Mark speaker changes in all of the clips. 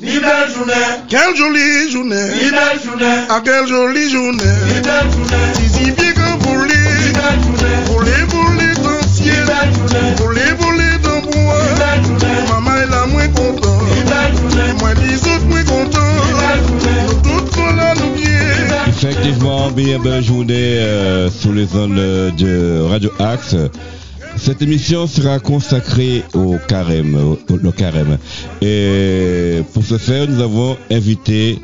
Speaker 1: Ni belle journée,
Speaker 2: Quelle jolie journée.
Speaker 1: ni belle journée,
Speaker 2: Ah, quelle jolie journée.
Speaker 1: ni belle journée,
Speaker 2: Si, si bien que pour
Speaker 1: ni
Speaker 2: les,
Speaker 1: belle journée,
Speaker 2: pour les, pour les
Speaker 1: ni belle journée,
Speaker 2: pour les dans
Speaker 1: ni
Speaker 2: bois.
Speaker 1: belle journée,
Speaker 2: Maman est là, moins content.
Speaker 1: ni belle journée,
Speaker 2: Moi, les autres, moins
Speaker 1: ni
Speaker 2: content.
Speaker 1: belle journée,
Speaker 2: Nous toutes sont là, nous bien.
Speaker 3: Effectivement, bien belle journée euh, sur les ondes de Radio Axe. Cette émission sera consacrée au carême, au, au carême. Et pour ce faire, nous avons invité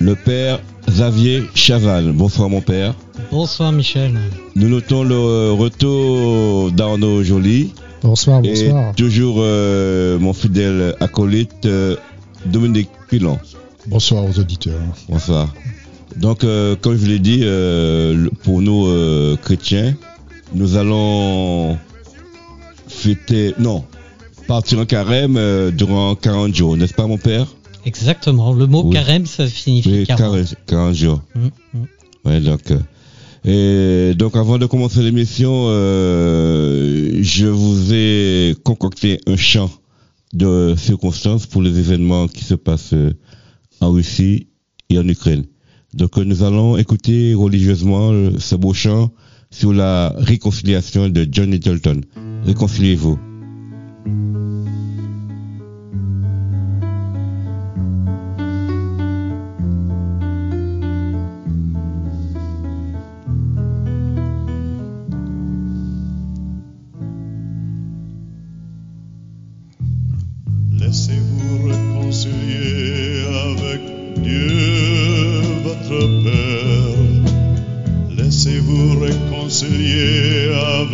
Speaker 3: le père Xavier Chaval. Bonsoir mon père.
Speaker 4: Bonsoir Michel.
Speaker 3: Nous notons le retour d'Arnaud Joly
Speaker 5: Bonsoir,
Speaker 3: et
Speaker 5: bonsoir.
Speaker 3: toujours euh, mon fidèle acolyte euh, Dominique Pilon.
Speaker 5: Bonsoir aux auditeurs.
Speaker 3: Bonsoir. Donc, euh, comme je vous l'ai dit, euh, pour nous euh, chrétiens, nous allons fêter, non, partir en carême euh, durant 40 jours, n'est-ce pas mon père?
Speaker 4: Exactement. Le mot
Speaker 3: Oui.
Speaker 4: carême, ça signifie
Speaker 3: Oui,
Speaker 4: 40.
Speaker 3: 40, 40 jours.
Speaker 4: Mm, mm.
Speaker 3: Ouais, donc, euh, et donc avant de commencer l'émission, euh, je vous ai concocté un chant de circonstances pour les événements qui se passent en Russie et en Ukraine. Donc nous allons écouter religieusement ce beau chant sur la réconciliation de John Littleton. Réconciliez-vous.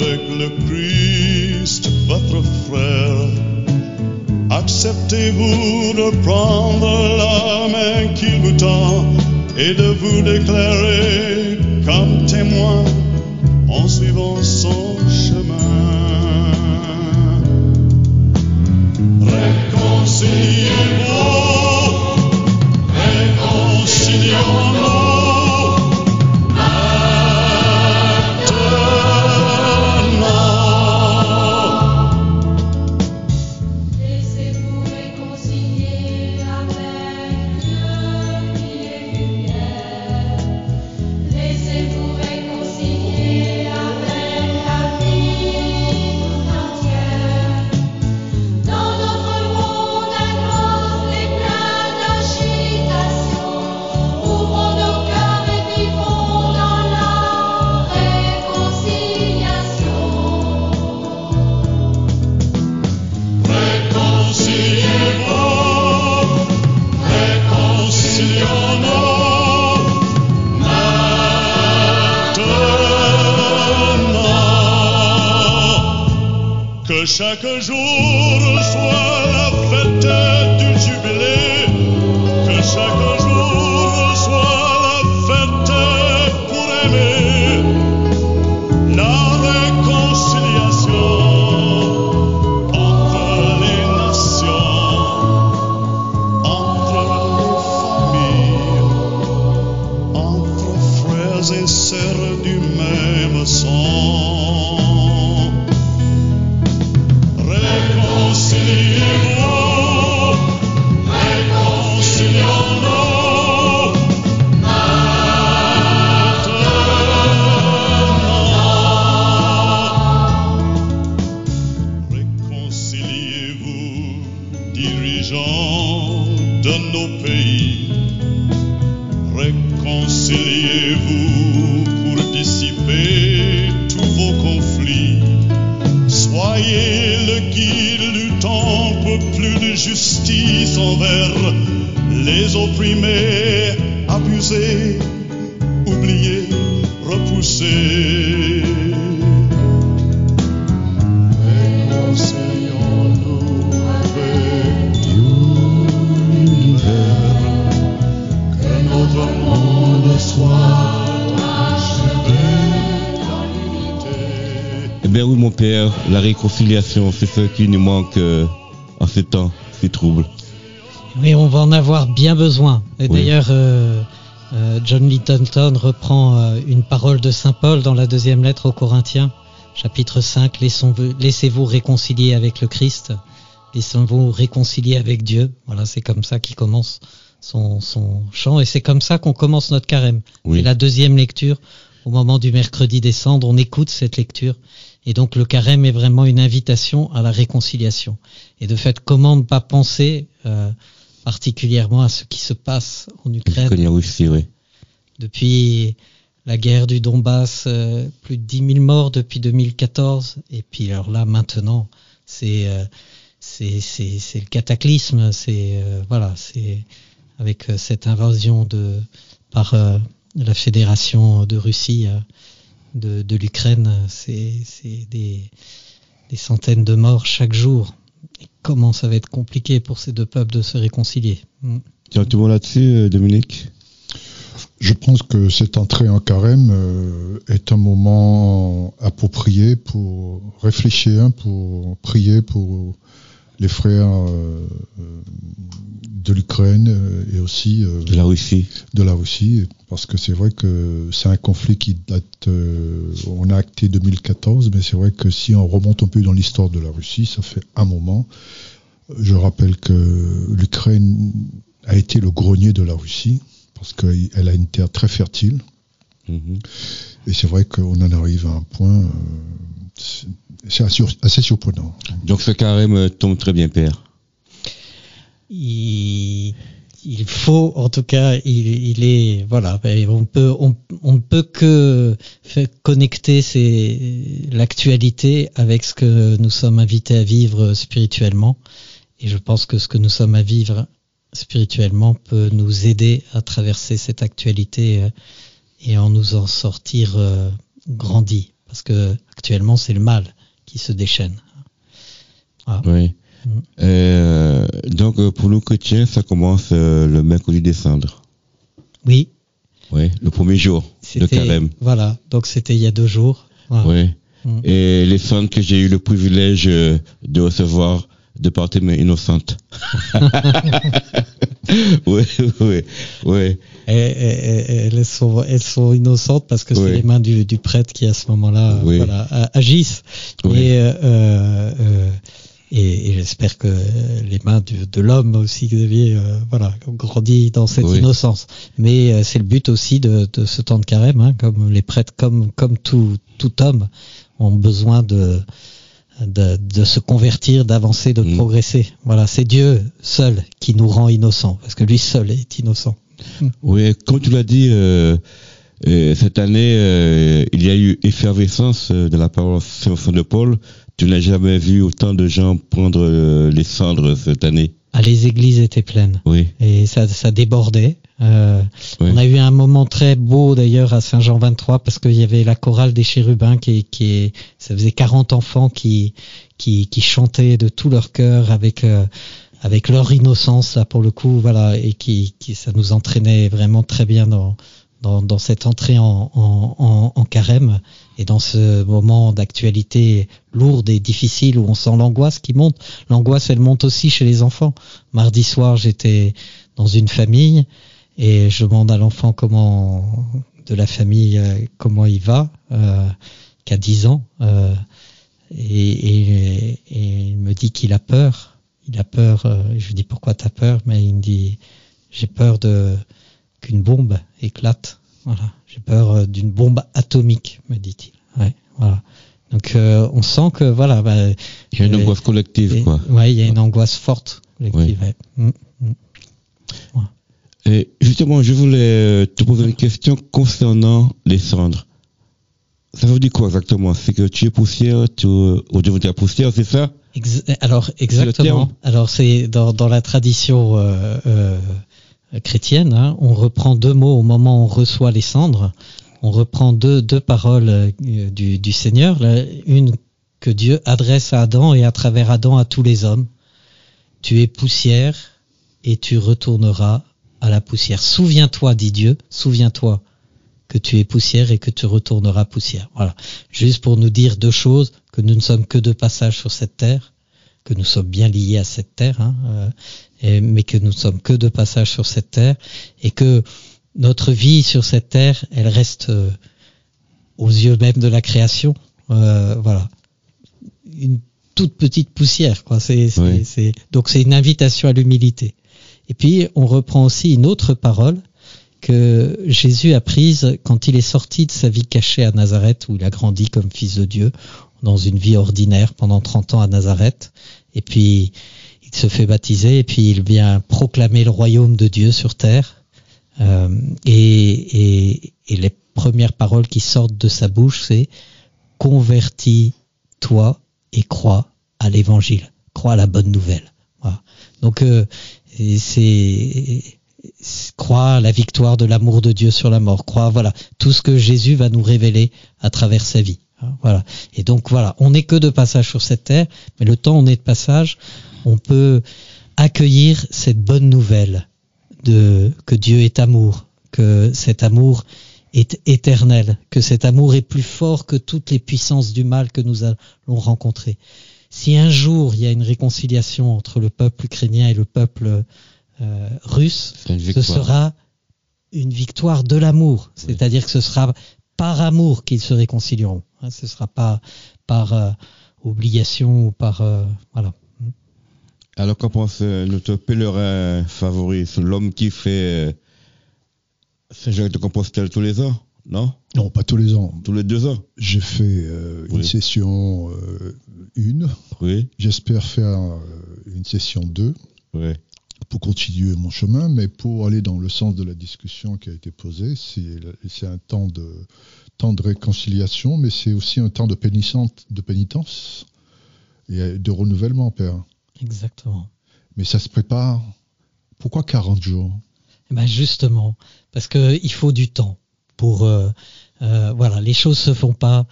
Speaker 6: Avec le Christ, votre frère. Acceptez-vous de prendre la main qu'il vous tend et de vous déclarer comme témoin en suivant son chemin. Réconciliez-vous,
Speaker 7: réconciliation,
Speaker 3: c'est ce qui nous manque euh, en ces temps si troubles.
Speaker 4: Oui, on va en avoir bien besoin. Et
Speaker 3: Oui.
Speaker 4: d'ailleurs, euh, euh, John Littleton reprend euh, une parole de Saint Paul dans la deuxième lettre aux Corinthiens, chapitre 5, Laissons- Laissez-vous réconcilier avec le Christ. vont réconcilier avec Dieu. Voilà, c'est comme ça qu'il commence son, son chant et c'est comme ça qu'on commence notre carême.
Speaker 3: Oui.
Speaker 4: C'est la deuxième lecture. Au moment du mercredi des cendres, on écoute cette lecture. Et donc le carême est vraiment une invitation à la réconciliation. Et de fait, comment ne pas penser euh, particulièrement à ce qui se passe en Ukraine
Speaker 3: aussi, oui.
Speaker 4: depuis la guerre du Donbass, euh, plus de 10 000 morts depuis 2014. Et puis alors là, maintenant, c'est euh, c'est c'est c'est le cataclysme. C'est euh, voilà, c'est avec cette invasion de par la fédération de Russie de, de l'Ukraine, c'est des des centaines de morts chaque jour. Et comment ça va être compliqué pour ces deux peuples de se réconcilier? Mm.
Speaker 3: Le monde là-dessus, euh, Dominique?
Speaker 5: Je pense que cette entrée en carême euh, est un moment approprié pour réfléchir, pour prier pour les frères euh, euh, de l'Ukraine euh, et aussi
Speaker 3: de la Russie.
Speaker 5: de la Russie, parce que c'est vrai que c'est un conflit qui date, on a acté 2014, mais c'est vrai que si on remonte un peu dans l'histoire de la Russie, ça fait un moment. Je rappelle que l'Ukraine a été le grenier de la Russie, parce qu'elle a une terre très fertile,
Speaker 3: Mhm.
Speaker 5: et c'est vrai qu'on en arrive à un point, c'est- assez, surprenant.
Speaker 3: Donc ce carême euh, tombe très bien, Père.
Speaker 4: il, il faut, en tout cas, il, il est, voilà, ben, on peut, on, on ne peut que faire connecter l'actualité avec ce que nous sommes invités à vivre spirituellement. Et je pense que ce que nous sommes à vivre spirituellement peut nous aider à traverser cette actualité euh, et en nous en sortir euh, grandis. Parce que actuellement, c'est le mal qui se déchaîne.
Speaker 3: Oui.
Speaker 4: Mm.
Speaker 3: Euh, donc euh, pour nous chrétiens, ça commence euh, le mercredi des cendres.
Speaker 4: Oui,
Speaker 3: Oui, le premier jour de carême.
Speaker 4: voilà, donc c'était il y a deux jours. Voilà.
Speaker 3: Oui.
Speaker 4: Mm.
Speaker 3: Et les cendres que j'ai eu le privilège de recevoir de par tes mains innocentes. oui, oui, oui.
Speaker 4: Et- et- et- elles, sont, elles sont innocentes parce que
Speaker 3: Oui.
Speaker 4: c'est les mains du, du prêtre qui à ce moment-là
Speaker 3: Oui.
Speaker 4: voilà, a- agissent.
Speaker 3: Oui.
Speaker 4: Et, euh, euh, et, j'espère que les mains de l'homme aussi, Xavier, euh, voilà, ont grandi dans cette innocence. Mais euh, c'est le but aussi de, de ce temps de carême, hein, comme les prêtres, comme, comme tout, tout homme, ont besoin de, de, de se convertir, d'avancer, de
Speaker 3: Mm.
Speaker 4: progresser. Voilà, c'est Dieu seul qui nous rend innocents, parce que lui seul est innocent.
Speaker 3: Oui, comme tu l'as dit, euh, euh, cette année, euh, il y a eu effervescence de la parole Saint-Vincent de Paul. Tu n'as jamais vu autant de gens prendre les cendres cette année.
Speaker 4: Ah, les églises étaient pleines
Speaker 3: Oui,
Speaker 4: et ça, ça débordait. Euh,
Speaker 3: oui.
Speaker 4: On a eu un moment très beau d'ailleurs à Saint-Jean 23 parce qu'il y avait la chorale des chérubins qui, qui est, ça faisait 40 enfants qui, qui, qui chantaient de tout leur cœur avec, euh, avec leur innocence là pour le coup, voilà, et qui, qui ça nous entraînait vraiment très bien dans, dans, dans cette entrée en, en, en, en carême et dans ce moment d'actualité lourde et difficile où on sent l'angoisse qui monte. L'angoisse, elle monte aussi chez les enfants. Mardi soir, j'étais dans une famille et je demande à l'enfant comment de la famille euh, comment il va, euh, qui a 10 ans, euh, et, et, et il me dit qu'il a peur. Il a peur. euh, je lui dis pourquoi t'as peur, mais il me dit j'ai peur de qu'une bombe éclate. Voilà, j'ai peur d'une bombe atomique, me dit-il. Ouais, voilà. Donc euh, on sent que voilà, bah,
Speaker 3: Il y a une angoisse collective,
Speaker 4: et-
Speaker 3: quoi.
Speaker 4: Ouais, il y a une angoisse forte collective. ouais. Mm, mm.
Speaker 3: Et justement, je voulais euh, te poser une question concernant les cendres. Ça veut dire quoi exactement? C'est que tu es poussière, tu au de la poussière, c'est ça?
Speaker 4: Ex- alors exactement. Alors c'est dans, dans la tradition euh, euh, chrétienne, hein, on reprend deux mots au moment où on reçoit les cendres. On reprend deux, deux paroles euh, du, du Seigneur. Une que Dieu adresse à Adam et à travers Adam à tous les hommes. Tu es poussière et tu retourneras à la poussière. Souviens-toi, dit Dieu, souviens-toi que tu es poussière et que tu retourneras poussière. Voilà. Juste pour nous dire deux choses, que nous ne sommes que de passage sur cette terre, que nous sommes bien liés à cette terre, hein, euh, et- mais que nous ne sommes que de passage sur cette terre, et que notre vie sur cette terre, elle reste euh, aux yeux même de la création. Euh, voilà. Une toute petite poussière. Quoi. C'est, c'est-
Speaker 3: Oui.
Speaker 4: c'est- donc c'est une invitation à l'humilité. Et puis on reprend aussi une autre parole que Jésus a prise quand il est sorti de sa vie cachée à Nazareth, où il a grandi comme fils de Dieu, dans une vie ordinaire pendant 30 ans à Nazareth. Et puis il se fait baptiser, et puis il vient proclamer le royaume de Dieu sur terre. Euh, et, les premières paroles qui sortent de sa bouche, c'est convertis-toi et crois à l'évangile, crois à la bonne nouvelle. Donc euh, c'est à la victoire de l'amour de Dieu sur la mort, crois voilà tout ce que Jésus va nous révéler à travers sa vie. Hein, Voilà. Et donc voilà, on n'est que de passage sur cette terre, mais le temps on est de passage, on peut accueillir cette bonne nouvelle de que Dieu est amour, que cet amour est éternel, que cet amour est plus fort que toutes les puissances du mal que nous allons rencontrer. Si un jour il y a une réconciliation entre le peuple ukrainien et le peuple euh, russe, ce sera une victoire de l'amour. C'est-à-dire que ce sera par amour qu'ils se réconcilieront. Hein, ce sera pas par euh, obligation ou par euh, voilà.
Speaker 3: Alors qu'en pense notre pèlerin favori, c'est l'homme qui fait Saint-Jacques de Compostelle tous les ans, non?
Speaker 5: Non, pas tous les ans.
Speaker 3: Tous les deux ans?
Speaker 5: J'ai fait euh, une
Speaker 3: Oui.
Speaker 5: session euh, une.
Speaker 3: Oui,
Speaker 5: J'espère faire euh, une session 2
Speaker 3: oui.
Speaker 5: pour continuer mon chemin, mais pour aller dans le sens de la discussion qui a été posée, c'est un temps de, temps de réconciliation, mais c'est aussi un temps de pénitence, de pénitence et de renouvellement, Père.
Speaker 4: Exactement.
Speaker 5: Mais ça se prépare. Pourquoi 40 jours?
Speaker 4: Eh Ben justement, parce que il faut du temps pour euh, euh, voilà, les choses se font pas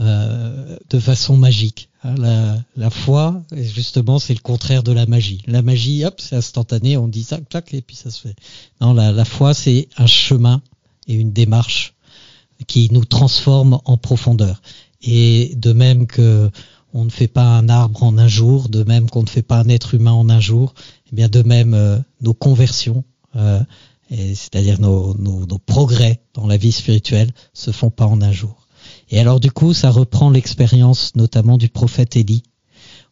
Speaker 4: euh, de façon magique. hein. La, la foi, justement, c'est le contraire de la magie. La magie, hop, c'est instantané, on dit ça, clac, et puis ça se fait. Non, la, foi, c'est un chemin et une démarche qui nous transforme en profondeur. Et de même que on ne fait pas un arbre en un jour, de même qu'on ne fait pas un être humain en un jour, eh bien de même nos conversions, c'est-à-dire nos, nos, nos progrès dans la vie spirituelle, se font pas en un jour. Et alors du coup, ça reprend l'expérience notamment du prophète Élie.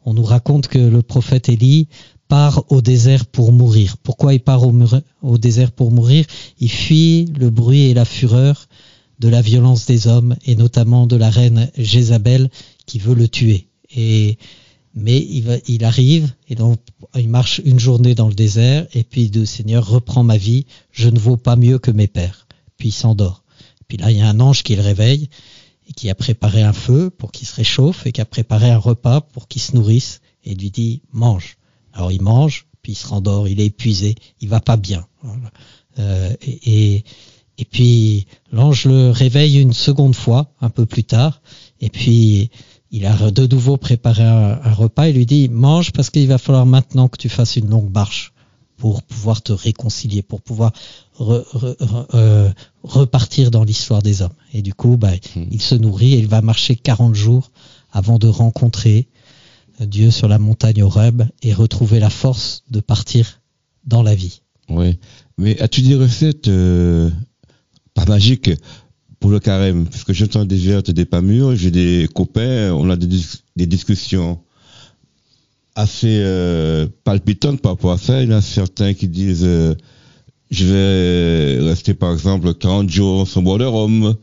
Speaker 4: On nous raconte que le prophète Élie part au désert pour mourir. Pourquoi il part au, au désert pour mourir? Il fuit le bruit et la fureur de la violence des hommes et notamment de la reine Jézabel qui veut le tuer. Et mais il, arrive et donc il marche une journée dans le désert et puis le Seigneur reprend ma vie. Je ne vaux pas mieux que mes pères. Puis il s'endort. Puis là il y a un ange qui le réveille et qui a préparé un feu pour qu'il se réchauffe et qui a préparé un repas pour qu'il se nourrisse et lui dit mange. Alors il mange puis il se rendort. Il est épuisé. Il va pas bien. Euh, et puis l'ange le réveille une seconde fois, un peu plus tard, et puis il a de nouveau préparé un, un repas et lui dit mange parce qu'il va falloir maintenant que tu fasses une longue marche pour pouvoir te réconcilier, pour pouvoir re- re- re- euh, repartir dans l'histoire des hommes. Et du coup, bah,
Speaker 3: Hmm.
Speaker 4: il se nourrit et il va marcher 40 jours avant de rencontrer Dieu sur la montagne Horeb et retrouver la force de partir dans la vie.
Speaker 3: Oui. Mais as-tu des recettes euh, pas magiques pour le carême Parce que j'entends des vertes, des pas mûres, j'ai des copains, on a des, dis- des discussions assez euh, palpitantes par rapport à ça. Il y en a certains qui disent euh, je vais rester par exemple 40 jours sans boire de rhum.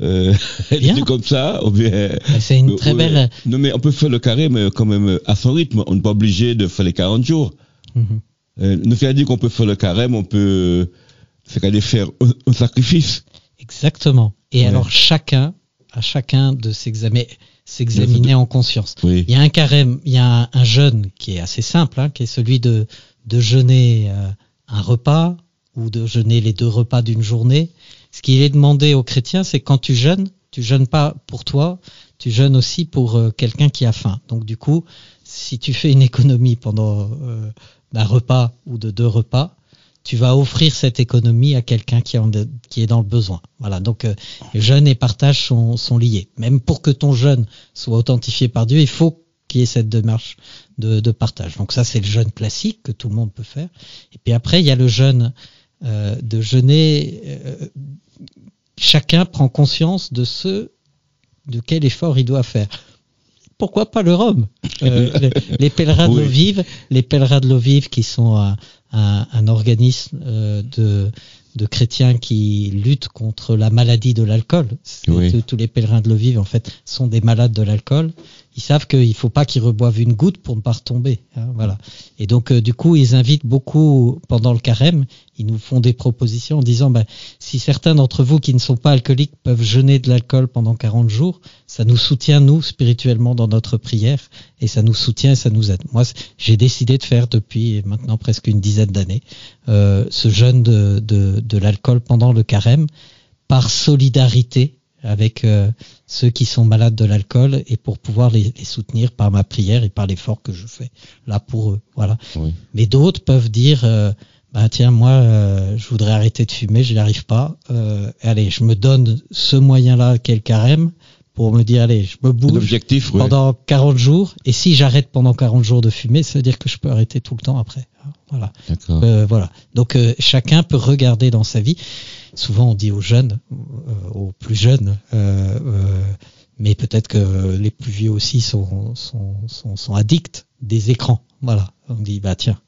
Speaker 3: Euh, des comme ça, ou bien
Speaker 4: C'est une très belle.
Speaker 3: Non, mais on peut faire le mais quand même à son rythme. On n'est pas obligé de faire les 40 jours.
Speaker 4: Mhm.
Speaker 3: Euh, nous fait dire qu'on peut faire le carême, on peut c'est qu'aller faire un, un sacrifice.
Speaker 4: Exactement. Et
Speaker 3: Ouais.
Speaker 4: alors chacun, à chacun de s'examiner, s'examiner en conscience.
Speaker 3: Oui.
Speaker 4: Il y a un carême, il y a un, un jeûne qui est assez simple, hein, qui est celui de, de jeûner euh, un repas ou de jeûner les deux repas d'une journée. Ce qu'il est demandé aux chrétiens, c'est quand tu jeûnes, tu jeûnes pas pour toi, tu jeûnes aussi pour euh, quelqu'un qui a faim. Donc du coup, si tu fais une économie pendant euh, d'un repas ou de deux repas, tu vas offrir cette économie à quelqu'un qui, est dans le besoin. Voilà, donc euh, jeûne et partage sont, liés. Même pour que ton jeûne soit authentifié par Dieu, il faut qu'il y ait cette démarche de, de partage. Donc ça, c'est le jeûne classique que tout le monde peut faire. Et puis après, il y a le jeûne euh, de jeûner. euh, chacun prend conscience de ce, de quel effort il doit faire. Pourquoi pas le rhum Euh, les, les pèlerins de
Speaker 3: Oui.
Speaker 4: vive, les pèlerins de l'eau vive qui sont un, un- un organisme euh, de, de chrétiens qui luttent contre la maladie de l'alcool. C'est-
Speaker 3: Oui.
Speaker 4: tous- Tous les pèlerins de l'eau vive, en fait, sont des malades de l'alcool. Ils savent qu'il faut pas qu'ils reboivent une goutte pour ne pas retomber. hein, voilà. Et donc, euh, du coup, ils invitent beaucoup pendant le carême. Ils nous font des propositions en disant, ben, si certains d'entre vous qui ne sont pas alcooliques peuvent jeûner de l'alcool pendant 40 jours, ça nous soutient, nous, spirituellement, dans notre prière, et ça nous soutient ça nous aide. Moi, j'ai décidé de faire depuis maintenant presque une dizaine d'années euh, ce jeûne de l'alcool pendant le carême, par solidarité avec euh, ceux qui sont malades de l'alcool et pour pouvoir les, les soutenir par ma prière et par l'effort que je fais là pour eux. Voilà.
Speaker 3: Oui.
Speaker 4: Mais d'autres peuvent dire, euh, bah tiens, moi, euh, je voudrais arrêter de fumer, je n'y arrive pas. Euh, allez, je me donne ce moyen-là qu'est le carême pour me dire, allez, je me bouge pendant 40 jours. Et si j'arrête pendant 40 jours de fumer, ça veut dire que je peux arrêter tout le temps après. Voilà. Euh, voilà. Donc euh, chacun peut regarder dans sa vie. Souvent on dit aux jeunes, euh, aux plus jeunes, mais peut-être que les plus vieux aussi sont, sont, sont, sont addicts des écrans. Voilà. On dit bah tiens,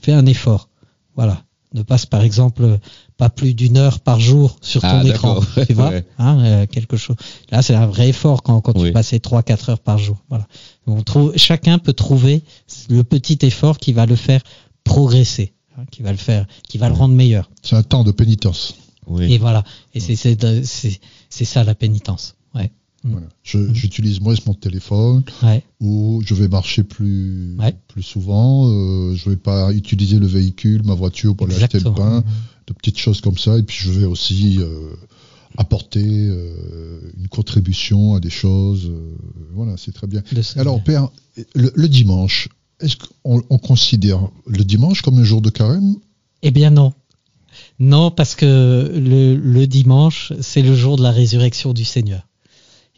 Speaker 4: fais un effort. Voilà. Ne passe par exemple pas plus d'une heure par jour sur ton
Speaker 3: Ah,
Speaker 4: écran. Tu vois
Speaker 3: Ouais.
Speaker 4: hein, euh, quelque chose. Là, c'est un vrai effort quand, quand
Speaker 3: Oui.
Speaker 4: tu passais 3-4 heures par jour. Voilà. On trouve, chacun peut trouver le petit effort qui va le faire progresser, hein, qui va le faire, qui va le rendre meilleur.
Speaker 5: C'est un temps de pénitence.
Speaker 3: Oui.
Speaker 4: Et voilà. Et c'est c'est de- c'est c'est ça la pénitence. Ouais. Mm.
Speaker 5: Voilà. Je- J'utilise moins mon téléphone
Speaker 4: Ouais.
Speaker 5: ou je vais marcher plus,
Speaker 4: Ouais.
Speaker 5: plus souvent. euh, je vais pas utiliser le véhicule, ma voiture pour aller acheter le
Speaker 4: Exactement.
Speaker 5: pain, de petites choses comme ça. Et puis je vais aussi euh, apporter euh, une contribution à des choses. euh, voilà, c'est très bien. Alors, Père, le, le dimanche, est-ce qu'on on considère le dimanche comme un jour de carême?
Speaker 4: Eh bien non. Non, parce que le, le dimanche, c'est le jour de la résurrection du Seigneur.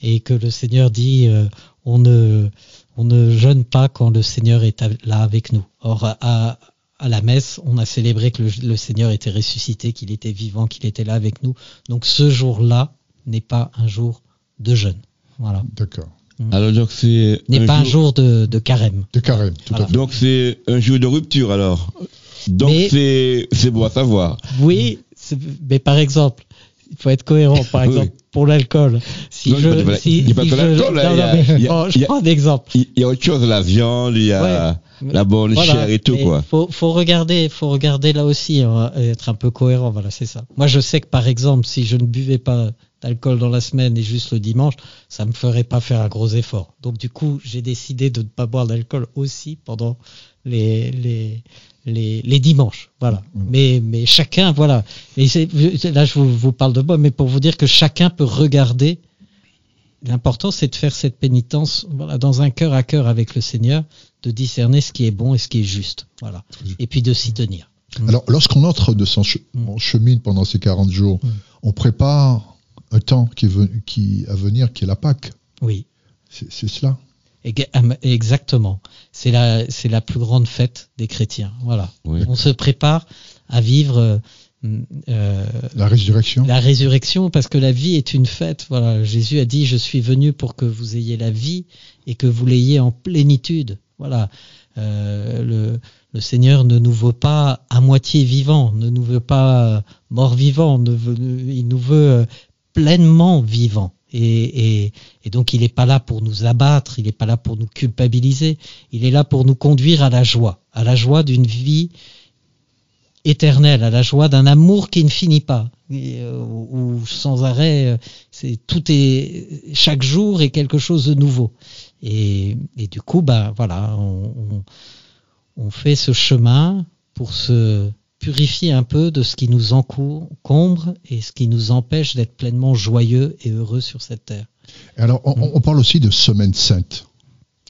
Speaker 4: Et que le Seigneur dit, euh, on, ne, on ne jeûne pas quand le Seigneur est là avec nous. Or, à, à la messe, on a célébré que le, le Seigneur était ressuscité, qu'il était vivant, qu'il était là avec nous. Donc ce jour-là n'est pas un jour de jeûne. Voilà.
Speaker 5: D'accord.
Speaker 3: Alors donc c'est
Speaker 4: N'est pas un jour de, de carême.
Speaker 5: De carême, tout
Speaker 4: Voilà.
Speaker 5: à fait.
Speaker 3: Donc c'est un jour de rupture alors. Donc c'est c'est bon à savoir.
Speaker 4: Oui, mais par exemple, il faut être cohérent. Par
Speaker 3: Oui.
Speaker 4: exemple, pour l'alcool, si
Speaker 3: Non,
Speaker 4: je,
Speaker 3: pas
Speaker 4: si,
Speaker 3: il pas
Speaker 4: si
Speaker 3: que
Speaker 4: je-
Speaker 3: l'alcool,
Speaker 4: je prends un exemple.
Speaker 3: Il y a autre chose, la viande, il y a la bonne
Speaker 4: Voilà,
Speaker 3: chair et tout quoi.
Speaker 4: Faut, faut regarder, faut regarder là aussi, hein, être un peu cohérent. Voilà, c'est ça. Moi, je sais que par exemple, si je ne buvais pas d'alcool dans la semaine et juste le dimanche, ça me ferait pas faire un gros effort. Donc du coup, j'ai décidé de ne pas boire d'alcool aussi pendant les les les, les dimanches. Voilà. Mais mais chacun, voilà. Et là, je vous, vous parle de moi, mais pour vous dire que chacun peut regarder. L'important, c'est de faire cette pénitence voilà, dans un cœur à cœur avec le Seigneur, de discerner ce qui est bon et ce qui est juste. Voilà. Et puis de s'y tenir.
Speaker 5: Alors, lorsqu'on entre de son che-
Speaker 4: Mm.
Speaker 5: on chemine pendant ces 40 jours,
Speaker 4: Mm.
Speaker 5: on prépare un temps qui, est qui à venir, qui est la Pâque.
Speaker 4: Oui.
Speaker 5: C'est cela.
Speaker 4: Am- Exactement. C'est la, c'est la plus grande fête des chrétiens. Voilà.
Speaker 3: Oui.
Speaker 4: On se prépare à vivre euh, euh,
Speaker 5: La résurrection.
Speaker 4: la résurrection parce que la vie est une fête. Voilà. Jésus a dit Je suis venu pour que vous ayez la vie et que vous l'ayez en plénitude. Voilà. Euh, le, le Seigneur ne nous veut pas à moitié vivant, ne nous veut pas mort vivant, ne veut- il nous veut pleinement vivant. Et, donc il n'est pas là pour nous abattre, il n'est pas là pour nous culpabiliser, il est là pour nous conduire à la joie, à la joie d'une vie éternelle, à la joie d'un amour qui ne finit pas, et, euh, où, sans arrêt, euh, c'est tout est chaque jour est quelque chose de nouveau. Et, et du coup, bah voilà, on, on- on fait ce chemin pour se purifier un peu de ce qui nous encombre et ce qui nous empêche d'être pleinement joyeux et heureux sur cette terre.
Speaker 5: Et Alors, on, on parle aussi de semaine sainte.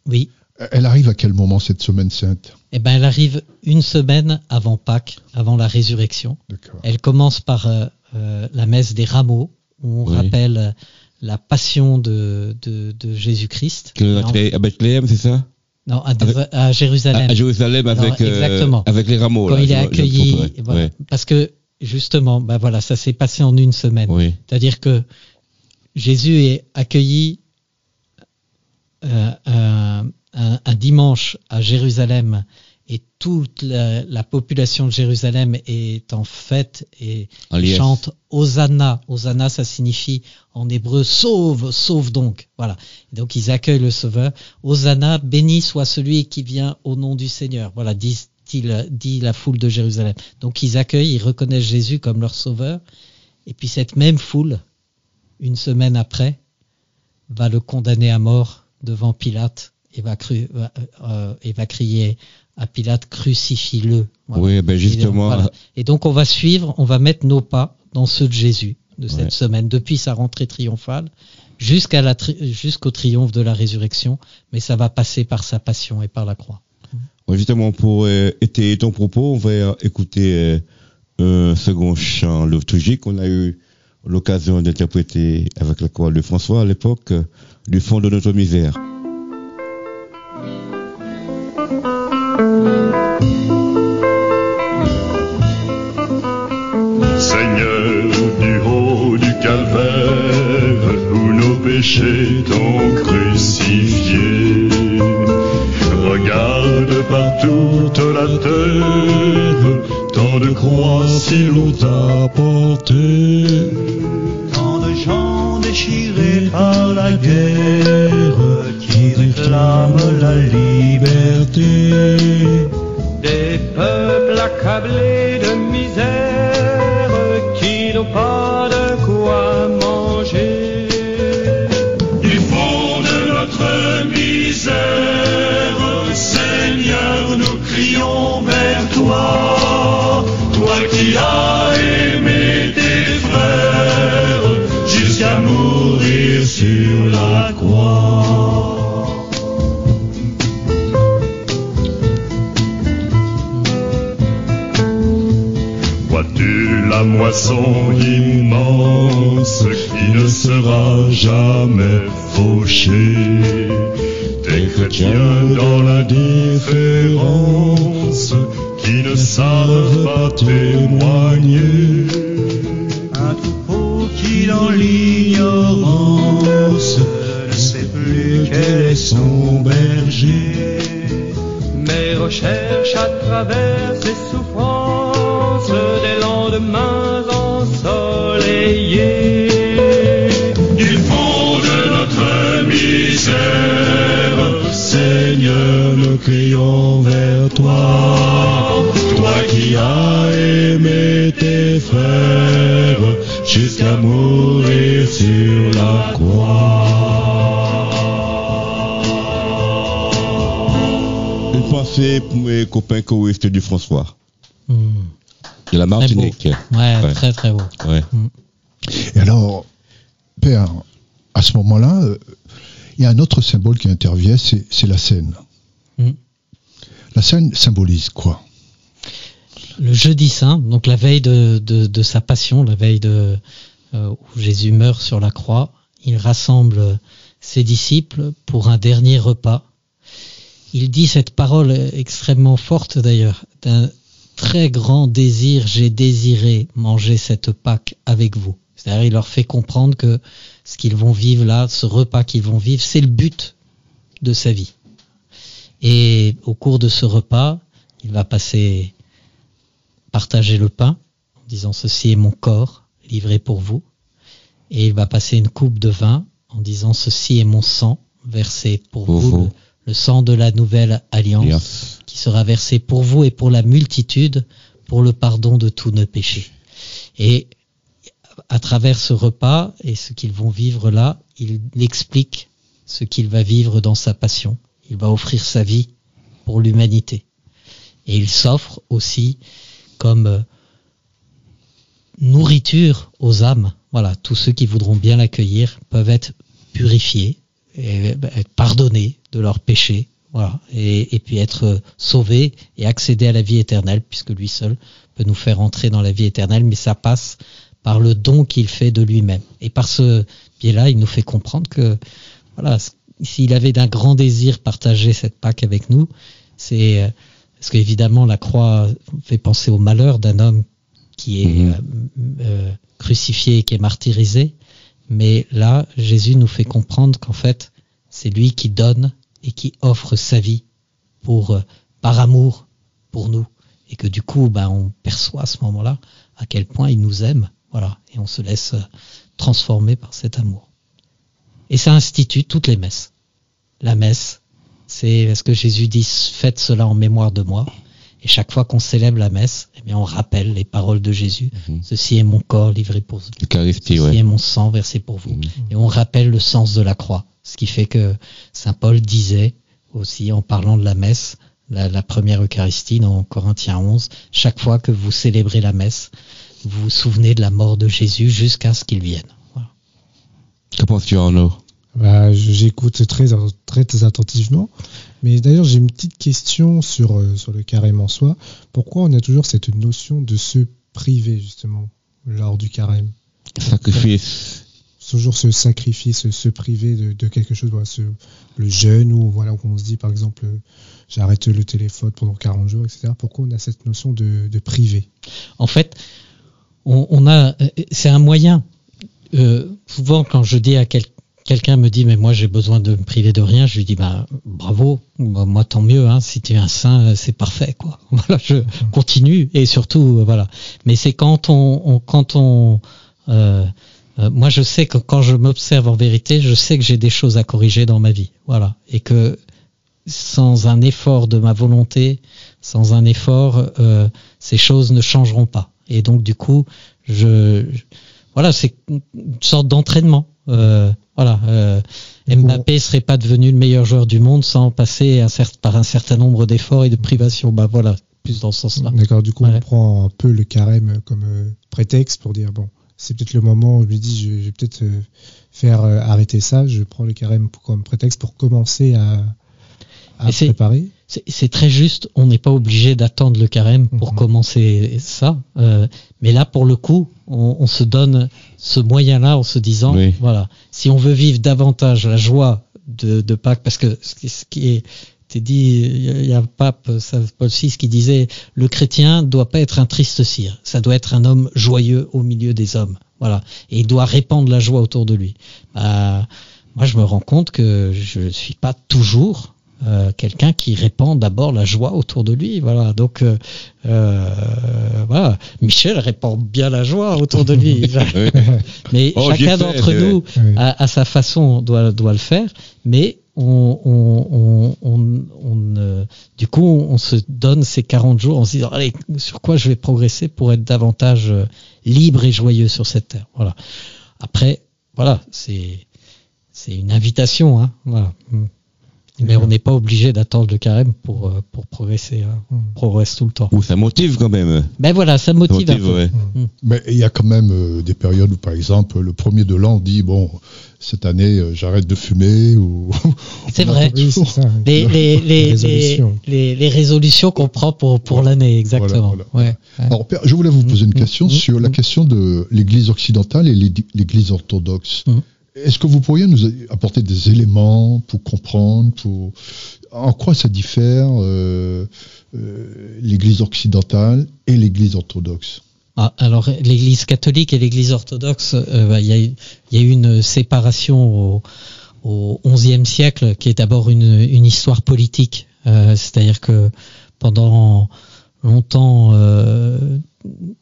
Speaker 4: Oui.
Speaker 5: Elle arrive à quel moment cette semaine sainte?
Speaker 4: Eh ben, elle arrive une semaine avant Pâques, avant la résurrection. Elle commence par euh, euh, la messe des rameaux, où on
Speaker 3: Oui.
Speaker 4: rappelle la passion de, de, de Jésus-Christ.
Speaker 3: À Bethléem, c'est ça?
Speaker 4: Non, à,
Speaker 3: Avec-
Speaker 4: à
Speaker 3: à,
Speaker 4: Jérusalem.
Speaker 3: à Jérusalem avec, euh,
Speaker 4: exactement.
Speaker 3: avec les rameaux.
Speaker 4: quand
Speaker 3: là,
Speaker 4: il est accueilli, voilà.
Speaker 3: Ouais.
Speaker 4: parce que justement, bah voilà, ça s'est passé en une semaine.
Speaker 3: Oui.
Speaker 4: C'est-à-dire que Jésus est accueilli euh, un, un- un dimanche à Jérusalem et toute la, la population de Jérusalem est en fête et chante Hosanna. Hosanna, ça signifie en hébreu sauve, sauve donc. Voilà. Donc ils accueillent le Sauveur. Hosanna, béni soit celui qui vient au nom du Seigneur. Voilà, dit, dit la- foule de Jérusalem. Donc ils accueillent, ils reconnaissent Jésus comme leur Sauveur. Et puis cette même foule, une semaine après, va le condamner à mort devant Pilate et va, cru- euh, et va crier à Pilate crucifie-le. Voilà.
Speaker 3: Oui, ben justement,
Speaker 4: Et donc, voilà. Et donc on va suivre, on va mettre nos pas dans ceux de Jésus de cette
Speaker 3: Ouais.
Speaker 4: semaine, depuis sa rentrée triomphale jusqu'à la tri- jusqu'au triomphe de la résurrection, mais ça va passer par sa passion et par la croix.
Speaker 3: Ouais, justement, pour euh, étayer ton propos, on va écouter euh, un second chant liturgique qu'on a eu l'occasion d'interpréter avec la chorale de François à l'époque, euh, du fond de notre misère.
Speaker 6: T'ont crucifié. Regarde par toute la terre, tant de croix si l'on t'a porté.
Speaker 8: Tant de gens déchirés par la guerre qui réclament la liberté. Des peuples accablés de misère
Speaker 6: sur la croix. Vois-tu la moisson immense qui ne sera jamais fauchée? Des chrétiens dans l'indifférence qui ne savent pas témoigner
Speaker 8: qui dans l'ignorance ne sait plus quel est son berger. Mais recherche à travers ses souffrances des lendemains ensoleillés.
Speaker 3: Copains choristes du François,
Speaker 4: Hmm.
Speaker 3: de la Martinique.
Speaker 4: Ouais,
Speaker 3: Ouais.
Speaker 4: très très beau.
Speaker 3: Ouais.
Speaker 5: Et alors, Père, à ce moment-là, euh, il y a un autre symbole qui intervient, c'est c'est la scène.
Speaker 4: Mm.
Speaker 5: La scène symbolise quoi?
Speaker 4: Le jeudi saint, donc la veille de, de, de sa passion, la veille de, euh, où Jésus meurt sur la croix, il rassemble ses disciples pour un dernier repas. Il dit cette parole extrêmement forte d'ailleurs, d'un très grand désir, j'ai désiré manger cette Pâque avec vous. C'est-à-dire il leur fait comprendre que ce qu'ils vont vivre là, ce repas qu'ils vont vivre, c'est le but de sa vie. Et au cours de ce repas, il va passer partager le pain en disant ceci est mon corps livré pour vous. Et il va passer une coupe de vin en disant ceci est mon sang versé pour,
Speaker 3: Pour
Speaker 4: vous,
Speaker 3: vous.
Speaker 4: Le, sang de la nouvelle alliance qui sera versé pour vous et pour la multitude pour le pardon de tous nos péchés. Et à travers ce repas et ce qu'ils vont vivre là, il explique ce qu'il va vivre dans sa passion. Il va offrir sa vie pour l'humanité. Et il s'offre aussi comme euh, nourriture aux âmes. Voilà, tous ceux qui voudront bien l'accueillir peuvent être purifiés et être pardonnés de leurs péchés. Voilà, et, et puis être sauvés et accéder à la vie éternelle, puisque lui seul peut nous faire entrer dans la vie éternelle, mais ça passe par le don qu'il fait de lui-même. Et par ce biais-là, il nous fait comprendre que, voilà, s'il avait d'un grand désir partager cette Pâque avec nous, c'est parce qu'évidemment la croix fait penser au malheur d'un homme qui est
Speaker 3: Mhm.
Speaker 4: euh, euh, crucifié et qui est martyrisé. Mais là, Jésus nous fait comprendre qu'en fait, c'est lui qui donne et qui offre sa vie pour euh, par amour pour nous. Et que du coup bah, on perçoit à ce moment-là à quel point il nous aime. Voilà. Et on se laisse euh, transformer par cet amour. Et ça institue toutes les messes. La messe c'est parce que Jésus dit faites cela en mémoire de moi? Et chaque fois qu'on célèbre la messe eh bien on rappelle les paroles de Jésus
Speaker 3: Mhm.
Speaker 4: ceci est mon corps livré pour vous Ceci
Speaker 3: ouais.
Speaker 4: est mon sang versé pour vous.
Speaker 3: Mhm.
Speaker 4: Et on rappelle le sens de la croix. Ce qui fait que Saint Paul disait aussi en parlant de la messe, la, la première Eucharistie dans Corinthiens 11, chaque fois que vous célébrez la messe, vous vous souvenez de la mort de Jésus jusqu'à ce qu'il vienne. Voilà.
Speaker 3: Que penses-tu, Arnaud?
Speaker 9: Bah, j'écoute très, très attentivement. Mais d'ailleurs, j'ai une petite question sur, euh, sur le carême en soi. Pourquoi on a toujours cette notion de se priver, justement, lors du carême?
Speaker 3: Sacrifice.
Speaker 9: Toujours se sacrifier, se, se priver de, de quelque chose, voilà, ce- le jeûne, ou voilà, où on se dit, par exemple, euh, j'arrête le téléphone pendant 40 jours, etc. Pourquoi on a cette notion de, de priver?
Speaker 4: En fait, on, on a, euh, c'est un moyen. Euh, souvent, quand je dis à quel- quelqu'un me dit mais moi j'ai besoin de me priver de rien, je lui dis bah bravo, Bah, moi tant mieux. Hein, si tu es un saint, euh, c'est parfait quoi. Voilà, je continue et surtout euh, voilà. Mais c'est quand on, quand on euh, moi, je sais que quand je m'observe en vérité, je sais que j'ai des choses à corriger dans ma vie. Voilà. Et que sans un effort de ma volonté, sans un effort, ces choses ne changeront pas. Et donc, du coup, je- voilà, c'est une sorte d'entraînement. Euh, voilà. euh, Mbappé serait pas devenu le meilleur joueur du monde sans passer un par un certain nombre d'efforts et de privations. Bah voilà, plus dans ce sens-là.
Speaker 9: D'accord, du coup,
Speaker 4: Ouais.
Speaker 9: on prend un peu le carême comme euh, prétexte pour dire, bon, c'est peut-être le moment où je me dis, je, je vais peut-être faire arrêter ça. Je prends le carême pour- comme prétexte pour commencer à, à préparer.
Speaker 4: C'est- très juste, on n'est pas obligé d'attendre le carême pour
Speaker 9: Mhm.
Speaker 4: commencer ça. euh, mais là, pour le coup, on, on se donne ce moyen-là en se disant,
Speaker 3: Oui.
Speaker 4: voilà, si on veut vivre davantage la joie de, de Pâques, parce que ce qui- ce qui est t'es dit, il y a- un pape, Paul VI, qui disait, le chrétien doit pas être un triste cire, ça doit être un homme joyeux au milieu des hommes. Voilà. Et il doit répandre la joie autour de lui. Bah, moi, je me rends compte que je ne suis pas toujours euh, quelqu'un qui répand d'abord la joie autour de lui. Voilà. Donc, euh, euh, voilà. Michel répand bien la joie autour de lui.
Speaker 3: Oui.
Speaker 4: Mais
Speaker 3: Oh,
Speaker 4: chacun d'entre nous,
Speaker 9: Oui.
Speaker 4: à, à sa façon, doit, doit le faire. Mais on, on, on, on, on, euh, du coup, on se donne ces 40 jours en se disant, allez, sur quoi je vais progresser pour être davantage euh, libre et joyeux sur cette terre. Voilà. Après, voilà, c'est c'est une invitation, hein. Voilà. Mais on n'est pas obligé d'attendre le carême pour euh, pour progresser. Hein. On progresse tout le temps.
Speaker 3: Ou ça motive quand même.
Speaker 4: Ben voilà, ça
Speaker 3: Ça
Speaker 4: motive, un
Speaker 3: motive,
Speaker 4: peu.
Speaker 3: ouais.
Speaker 5: Mais il y a quand même euh, des périodes où, par exemple, le premier de l'an, on dit bon, cette année, euh, j'arrête de fumer ou.
Speaker 4: C'est vrai.
Speaker 9: Oui, ça.
Speaker 4: Les, les, les, les,
Speaker 9: résolutions.
Speaker 4: les, résolutions qu'on prend pour, pour l'année, exactement.
Speaker 5: Voilà, voilà.
Speaker 4: Ouais, ouais.
Speaker 5: Alors, Père, je voulais vous poser une question sur la question de l'Église occidentale et l'É- l'Église orthodoxe. Est-ce que vous pourriez nous apporter des éléments pour comprendre, pour en quoi ça diffère euh, euh, l'Église occidentale et l'Église orthodoxe?
Speaker 4: Ah, alors, l'Église catholique et l'Église orthodoxe, euh, bah, il y, a eu- une séparation au, XIe siècle qui est d'abord une, histoire politique. C'est-à-dire que pendant longtemps,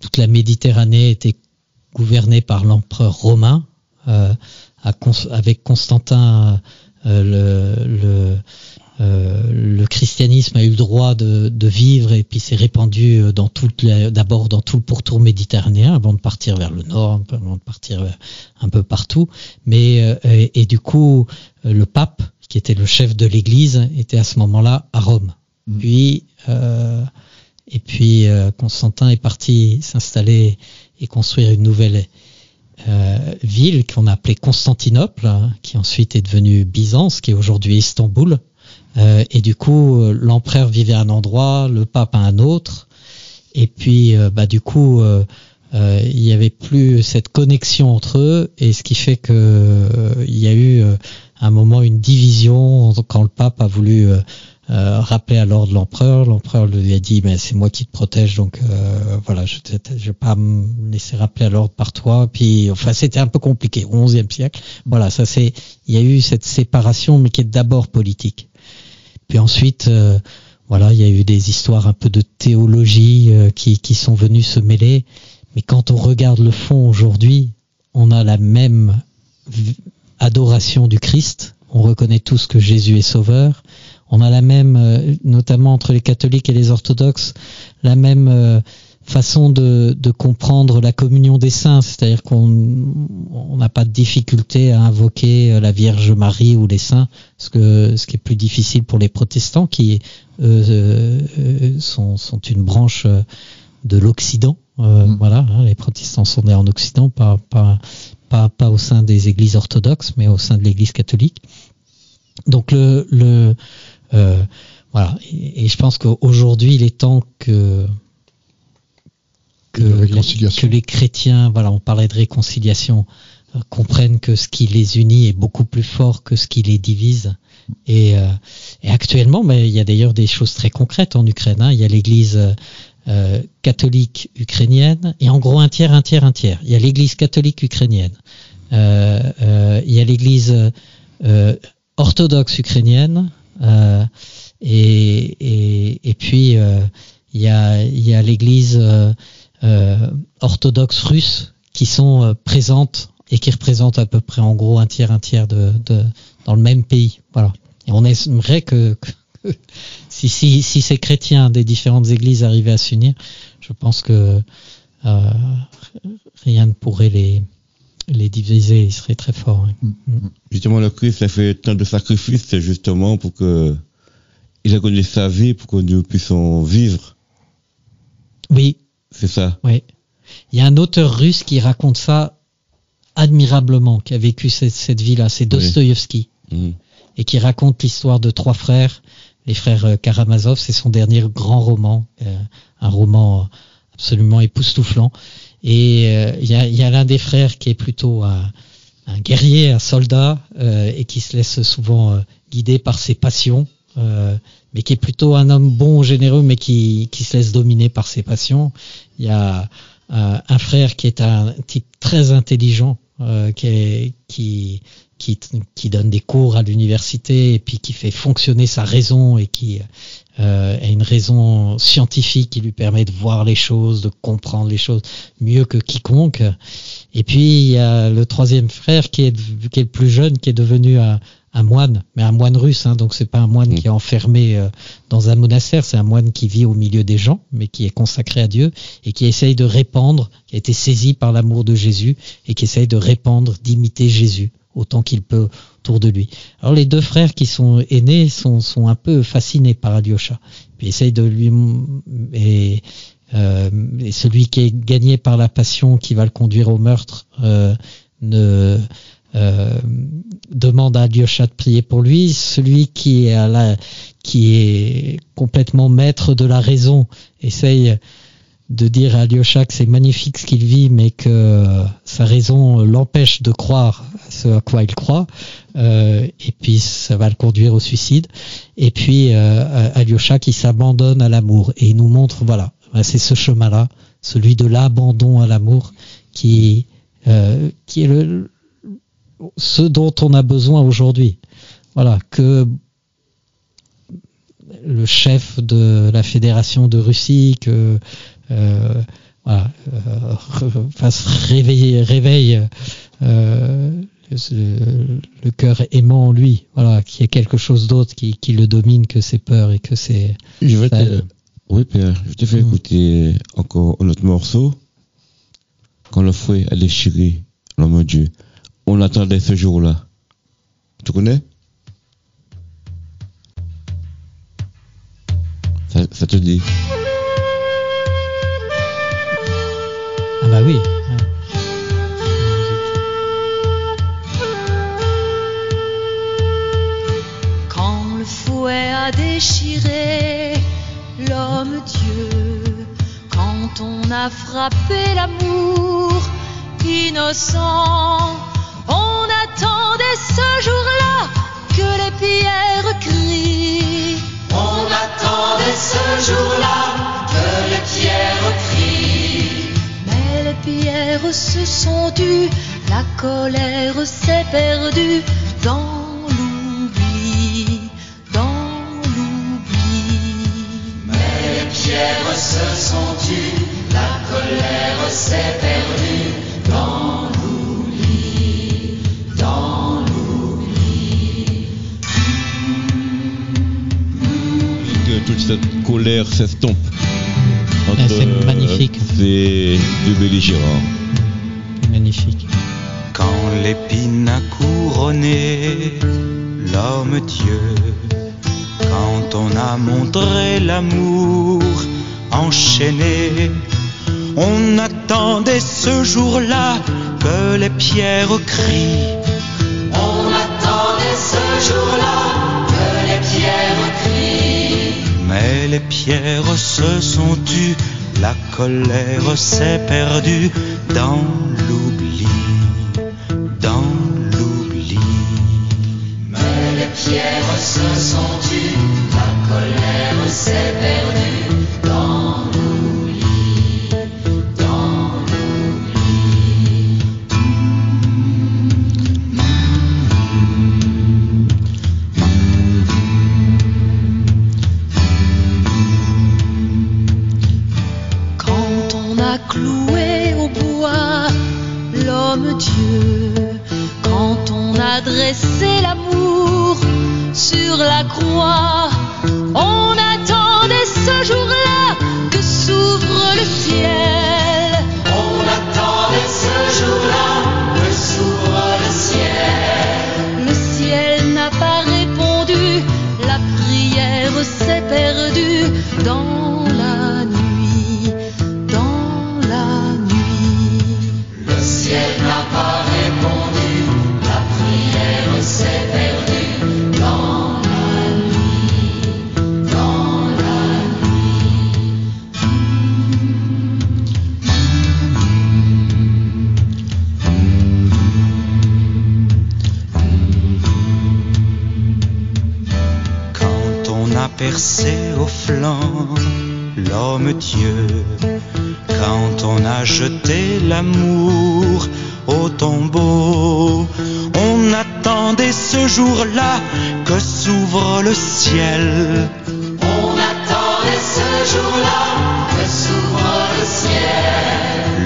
Speaker 4: toute la Méditerranée était gouvernée par l'empereur romain, à Cons- avec Constantin. euh, le, le, euh, le christianisme a eu le droit de, de vivre et puis s'est répandu euh, d'abord dans tout le pourtour méditerranéen avant de partir vers le nord, avant de partir un peu partout. Mais et, et du coup, le pape, qui était le chef de l'Église, était à ce moment-là à Rome.
Speaker 5: Mm.
Speaker 4: Puis euh, et puis euh, Constantin est parti s'installer et construire une nouvelle euh, ville qu'on a appelée Constantinople, hein, qui ensuite est devenue Byzance, qui est aujourd'hui Istanbul. Euh, et du coup, euh, l'empereur vivait à un endroit, le pape à un autre. Et puis, euh, bah, du coup, euh, il n'y avait plus cette connexion entre eux, et ce qui fait que il y a eu à un moment une division quand le pape a voulu euh, rappelé à l'ordre l'empereur. L'empereur lui a dit, mais c'est moi qui te protège, donc euh, voilà, je ne vais pas me laisser rappeler à l'ordre par toi. Puis, enfin, c'était un peu compliqué au XIe siècle. Voilà, ça c'est, il y a eu cette séparation, mais qui est d'abord politique. Puis ensuite, euh, voilà, il y a eu des histoires un peu de théologie euh, qui, qui sont venues se mêler. Mais quand on regarde le fond aujourd'hui, on a la même adoration du Christ. On reconnaît tous que Jésus est sauveur. On a la même, euh, notamment entre les catholiques et les orthodoxes, la même euh, façon de, de comprendre la communion des saints, c'est-à-dire qu'on on n'a pas de difficulté à invoquer euh, la Vierge Marie ou les saints, ce, que, ce qui est plus difficile pour les protestants qui eux, euh, sont, sont une branche de l'Occident. Euh,
Speaker 5: Mm.
Speaker 4: Voilà, hein, les protestants sont nés en Occident, pas, pas, pas, pas au sein des églises orthodoxes, mais au sein de l'Église catholique. Donc le, le euh, voilà, et, et je pense qu'aujourd'hui il est temps que les chrétiens, voilà, on parlait de réconciliation, euh, comprennent que ce qui les unit est beaucoup plus fort que ce qui les divise. Et, euh, et actuellement, mais il y a d'ailleurs des choses très concrètes en Ukraine. hein. Il y a l'Église euh, catholique ukrainienne et en gros un tiers, un tiers, un tiers. Il y a l'Église catholique ukrainienne. Il y a l'Église orthodoxe ukrainienne. Euh, et, et, et puis euh, il y a, y a l'Église euh, orthodoxe russe qui sont présentes et qui représentent à peu près en gros un tiers, un tiers de, de dans le même pays. Voilà. Et on aimerait que, que si, si, si ces chrétiens des différentes églises arrivaient à s'unir, je pense que rien ne pourrait les, les diviser, ils seraient très forts. hein.
Speaker 3: Justement, le Christ a fait tant de sacrifices, c'est justement pour que il a connu sa vie, pour que nous puissions vivre.
Speaker 4: Oui,
Speaker 3: C'est ça.
Speaker 4: oui. Il y a un auteur russe qui raconte ça admirablement, qui a vécu cette, cette vie-là, c'est Dostoïevski.
Speaker 3: Mhm.
Speaker 4: et qui raconte l'histoire de trois frères, les frères euh, Karamazov. C'est son dernier grand roman, euh, un roman absolument époustouflant. Et euh, il y a, l'un des frères qui est plutôt un, guerrier, un soldat, euh, et qui se laisse souvent euh, guider par ses passions, mais qui est plutôt un homme bon, généreux, mais qui, qui se laisse dominer par ses passions. Il y a un frère qui est un type très intelligent, qui, qui, qui, qui donne des cours à l'université et puis qui fait fonctionner sa raison et qui euh, a une raison scientifique qui lui permet de voir les choses, de comprendre les choses mieux que quiconque. Et puis il y a le troisième frère qui est, qui est le plus jeune, qui est devenu un, un moine, mais un moine russe, hein, donc c'est pas un moine
Speaker 3: Mm.
Speaker 4: qui est enfermé euh, dans un monastère, c'est un moine qui vit au milieu des gens, mais qui est consacré à Dieu et qui essaye de répandre, qui a été saisi par l'amour de Jésus et qui essaye de répandre, d'imiter Jésus autant qu'il peut autour de lui. Alors les deux frères qui sont aînés sont, sont un peu fascinés par Alyosha, puis essayent de lui et, euh, et celui qui est gagné par la passion qui va le conduire au meurtre euh, ne euh, demande à Alyosha de prier pour lui. Celui qui est, à la, qui est complètement maître de la raison essaye de dire à Alyosha que c'est magnifique ce qu'il vit, mais que sa raison l'empêche de croire ce à quoi il croit, euh, et puis ça va le conduire au suicide. Et puis euh, Alyosha qui s'abandonne à l'amour, et il nous montre, voilà, ben, c'est ce chemin-là, celui de l'abandon à l'amour, qui, euh, qui est le, ce dont on a besoin aujourd'hui. Voilà, que le chef de la fédération de Russie, que voilà, euh, fasse réveiller, réveille euh, le, le cœur aimant en lui, voilà, qu'il y ait quelque chose d'autre qui, qui le domine que ses peurs et que c'est.
Speaker 3: Je vais te... Oui, Père, je te fais
Speaker 4: Mm.
Speaker 3: écouter encore un autre morceau. Quand le fouet a déchiré l'homme de Dieu, on attendait ce jour-là. Tu connais? Ça, ça te dit?
Speaker 4: Ah bah oui. ouais.
Speaker 7: Quand le fouet a déchiré l'homme Dieu, quand on a frappé l'amour innocent, on attendait ce jour-là que les pierres crient. ce jour-là que les pierres crient. Pierres se sont tues, la colère s'est perdue dans l'oubli, dans l'oubli. Mais les pierres se sont tues, la colère s'est perdue dans l'oubli, dans l'oubli.
Speaker 3: Que toute cette colère s'estompe. Entre,
Speaker 4: Ah, c'est
Speaker 3: euh,
Speaker 4: magnifique.
Speaker 3: Ces deux belligérants.
Speaker 4: Magnifique.
Speaker 10: Quand l'épine a couronné l'homme Dieu, quand on a montré l'amour enchaîné, on attendait ce jour-là que les pierres crient.
Speaker 7: On attendait ce jour-là pierres
Speaker 10: se sont tues, la colère s'est perdue dans l'oubli, dans l'oubli.
Speaker 7: Mais les pierres se sont tues, la colère s'est perdue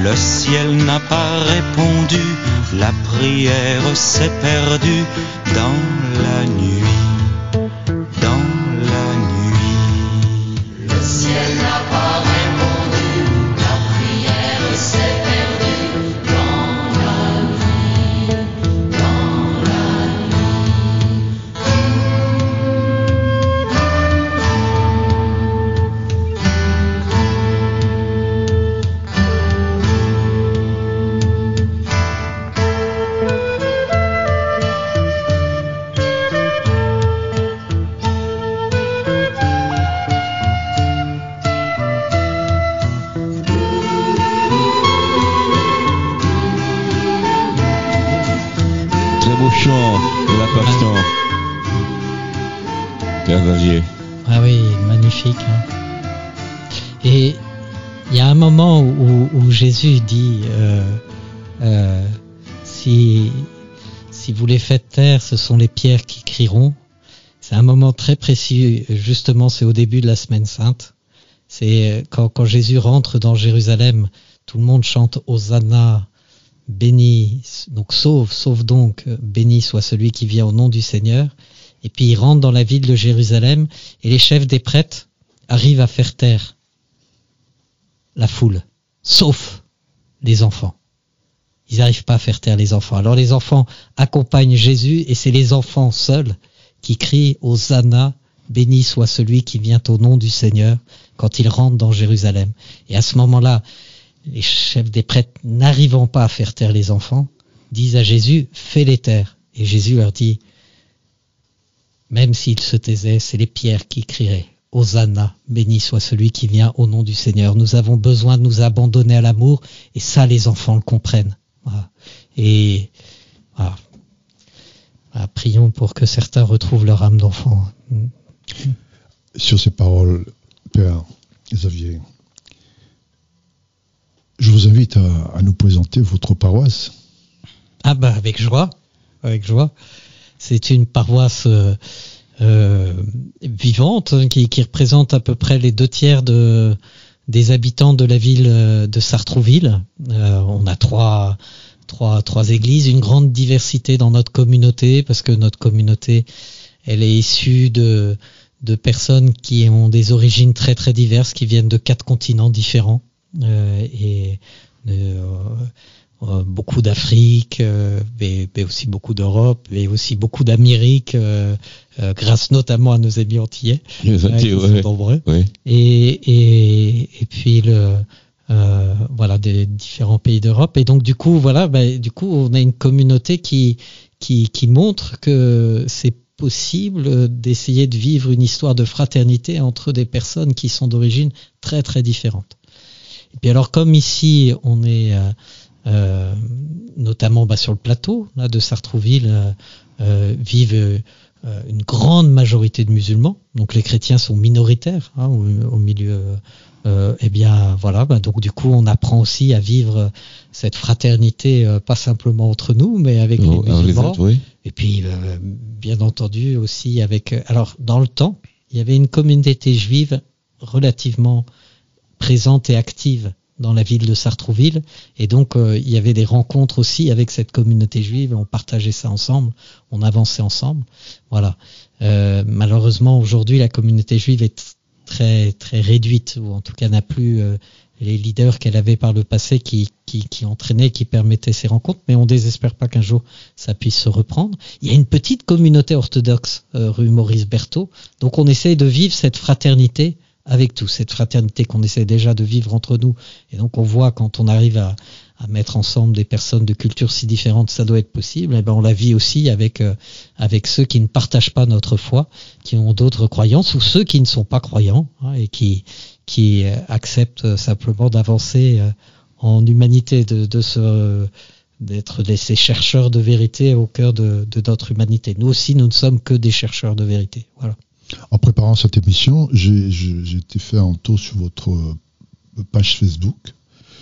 Speaker 7: Le ciel n'a pas répondu, la prière s'est perdue dans la nuit,
Speaker 4: les pierres qui crieront. C'est un moment très précis, justement, c'est au début de la semaine sainte. C'est euh, quand, quand Jésus rentre dans Jérusalem, tout le monde chante Hosanna, béni, donc sauve, sauve donc, béni soit celui qui vient au nom du Seigneur. Et puis il rentre dans la ville de Jérusalem et les chefs des prêtres arrivent à faire taire la foule, sauf les enfants. Ils n'arrivent pas à faire taire les enfants. Alors les enfants accompagnent Jésus et c'est les enfants seuls qui crient Hosanna, béni soit celui qui vient au nom du Seigneur quand il rentre dans Jérusalem. Et à ce moment-là, les chefs des prêtres n'arrivant pas à faire taire les enfants, disent à Jésus, fais-les taire. Et Jésus leur dit, même s'ils se taisaient, c'est les pierres qui crieraient. Hosanna, béni soit celui qui vient au nom du Seigneur. Nous avons besoin de nous abandonner à l'amour, et ça, les enfants le comprennent. Voilà. Et voilà. Voilà, prions pour que certains retrouvent leur âme d'enfant.
Speaker 5: Sur ces paroles, Père Xavier, je vous invite à, à nous présenter votre paroisse.
Speaker 4: Ah bah avec joie, avec joie. C'est une paroisse euh, euh, vivante hein, qui, qui représente à peu près les deux tiers de, des habitants de la ville euh, de Sartrouville. Euh, on a trois, églises, une grande diversité dans notre communauté parce que notre communauté, elle est issue de, personnes qui ont des origines très très diverses, qui viennent de quatre continents différents euh, et beaucoup d'Afrique, euh, mais, mais aussi beaucoup d'Europe, mais aussi beaucoup d'Amérique, euh, euh, grâce notamment à nos amis antillais,
Speaker 3: Les Antilles,
Speaker 4: qui
Speaker 3: ouais.
Speaker 4: sont nombreux.
Speaker 3: Ouais.
Speaker 4: Et, et, et puis le euh, voilà des différents pays d'Europe. Et donc du coup voilà, bah, du coup on a une communauté qui qui, qui montre que c'est possible d'essayer de vivre une histoire de fraternité entre des personnes qui sont d'origine très très différentes. Et puis alors comme ici on est euh, euh, notamment bah, sur le plateau là, de Sartrouville euh, euh, vivent une grande majorité de musulmans, donc les chrétiens sont minoritaires hein, au, au milieu. Eh bien voilà, bah, donc du coup on apprend aussi à vivre cette fraternité pas simplement entre nous, mais avec
Speaker 3: Oh,
Speaker 4: les musulmans.
Speaker 3: autres, oui.
Speaker 4: Et puis, bien entendu, aussi avec. Alors, dans le temps, il y avait une communauté juive relativement présente et active dans la ville de Sartrouville. Et donc, euh, il y avait des rencontres aussi avec cette communauté juive. On partageait ça ensemble, on avançait ensemble. Voilà. Euh, malheureusement, aujourd'hui, la communauté juive est très très réduite, ou en tout cas n'a plus euh, les leaders qu'elle avait par le passé qui, qui, entraînaient, qui permettaient ces rencontres. Mais on désespère pas qu'un jour ça puisse se reprendre. Il y a une petite communauté orthodoxe rue Maurice Berthaud. Donc on essaye de vivre cette fraternité avec tous, cette fraternité qu'on essaie déjà de vivre entre nous. Et donc on voit quand on arrive à, mettre ensemble des personnes de cultures si différentes, ça doit être possible. Et ben on la vit aussi avec euh, avec ceux qui ne partagent pas notre foi, qui ont d'autres croyances ou ceux qui ne sont pas croyants hein, et qui qui euh, acceptent euh, simplement d'avancer en humanité, de, de se d'être ces chercheurs de vérité au cœur de, de notre humanité. Nous aussi, nous ne sommes que des chercheurs de vérité. Voilà.
Speaker 5: En préparant cette émission, j'ai été faire un tour sur votre euh, page Facebook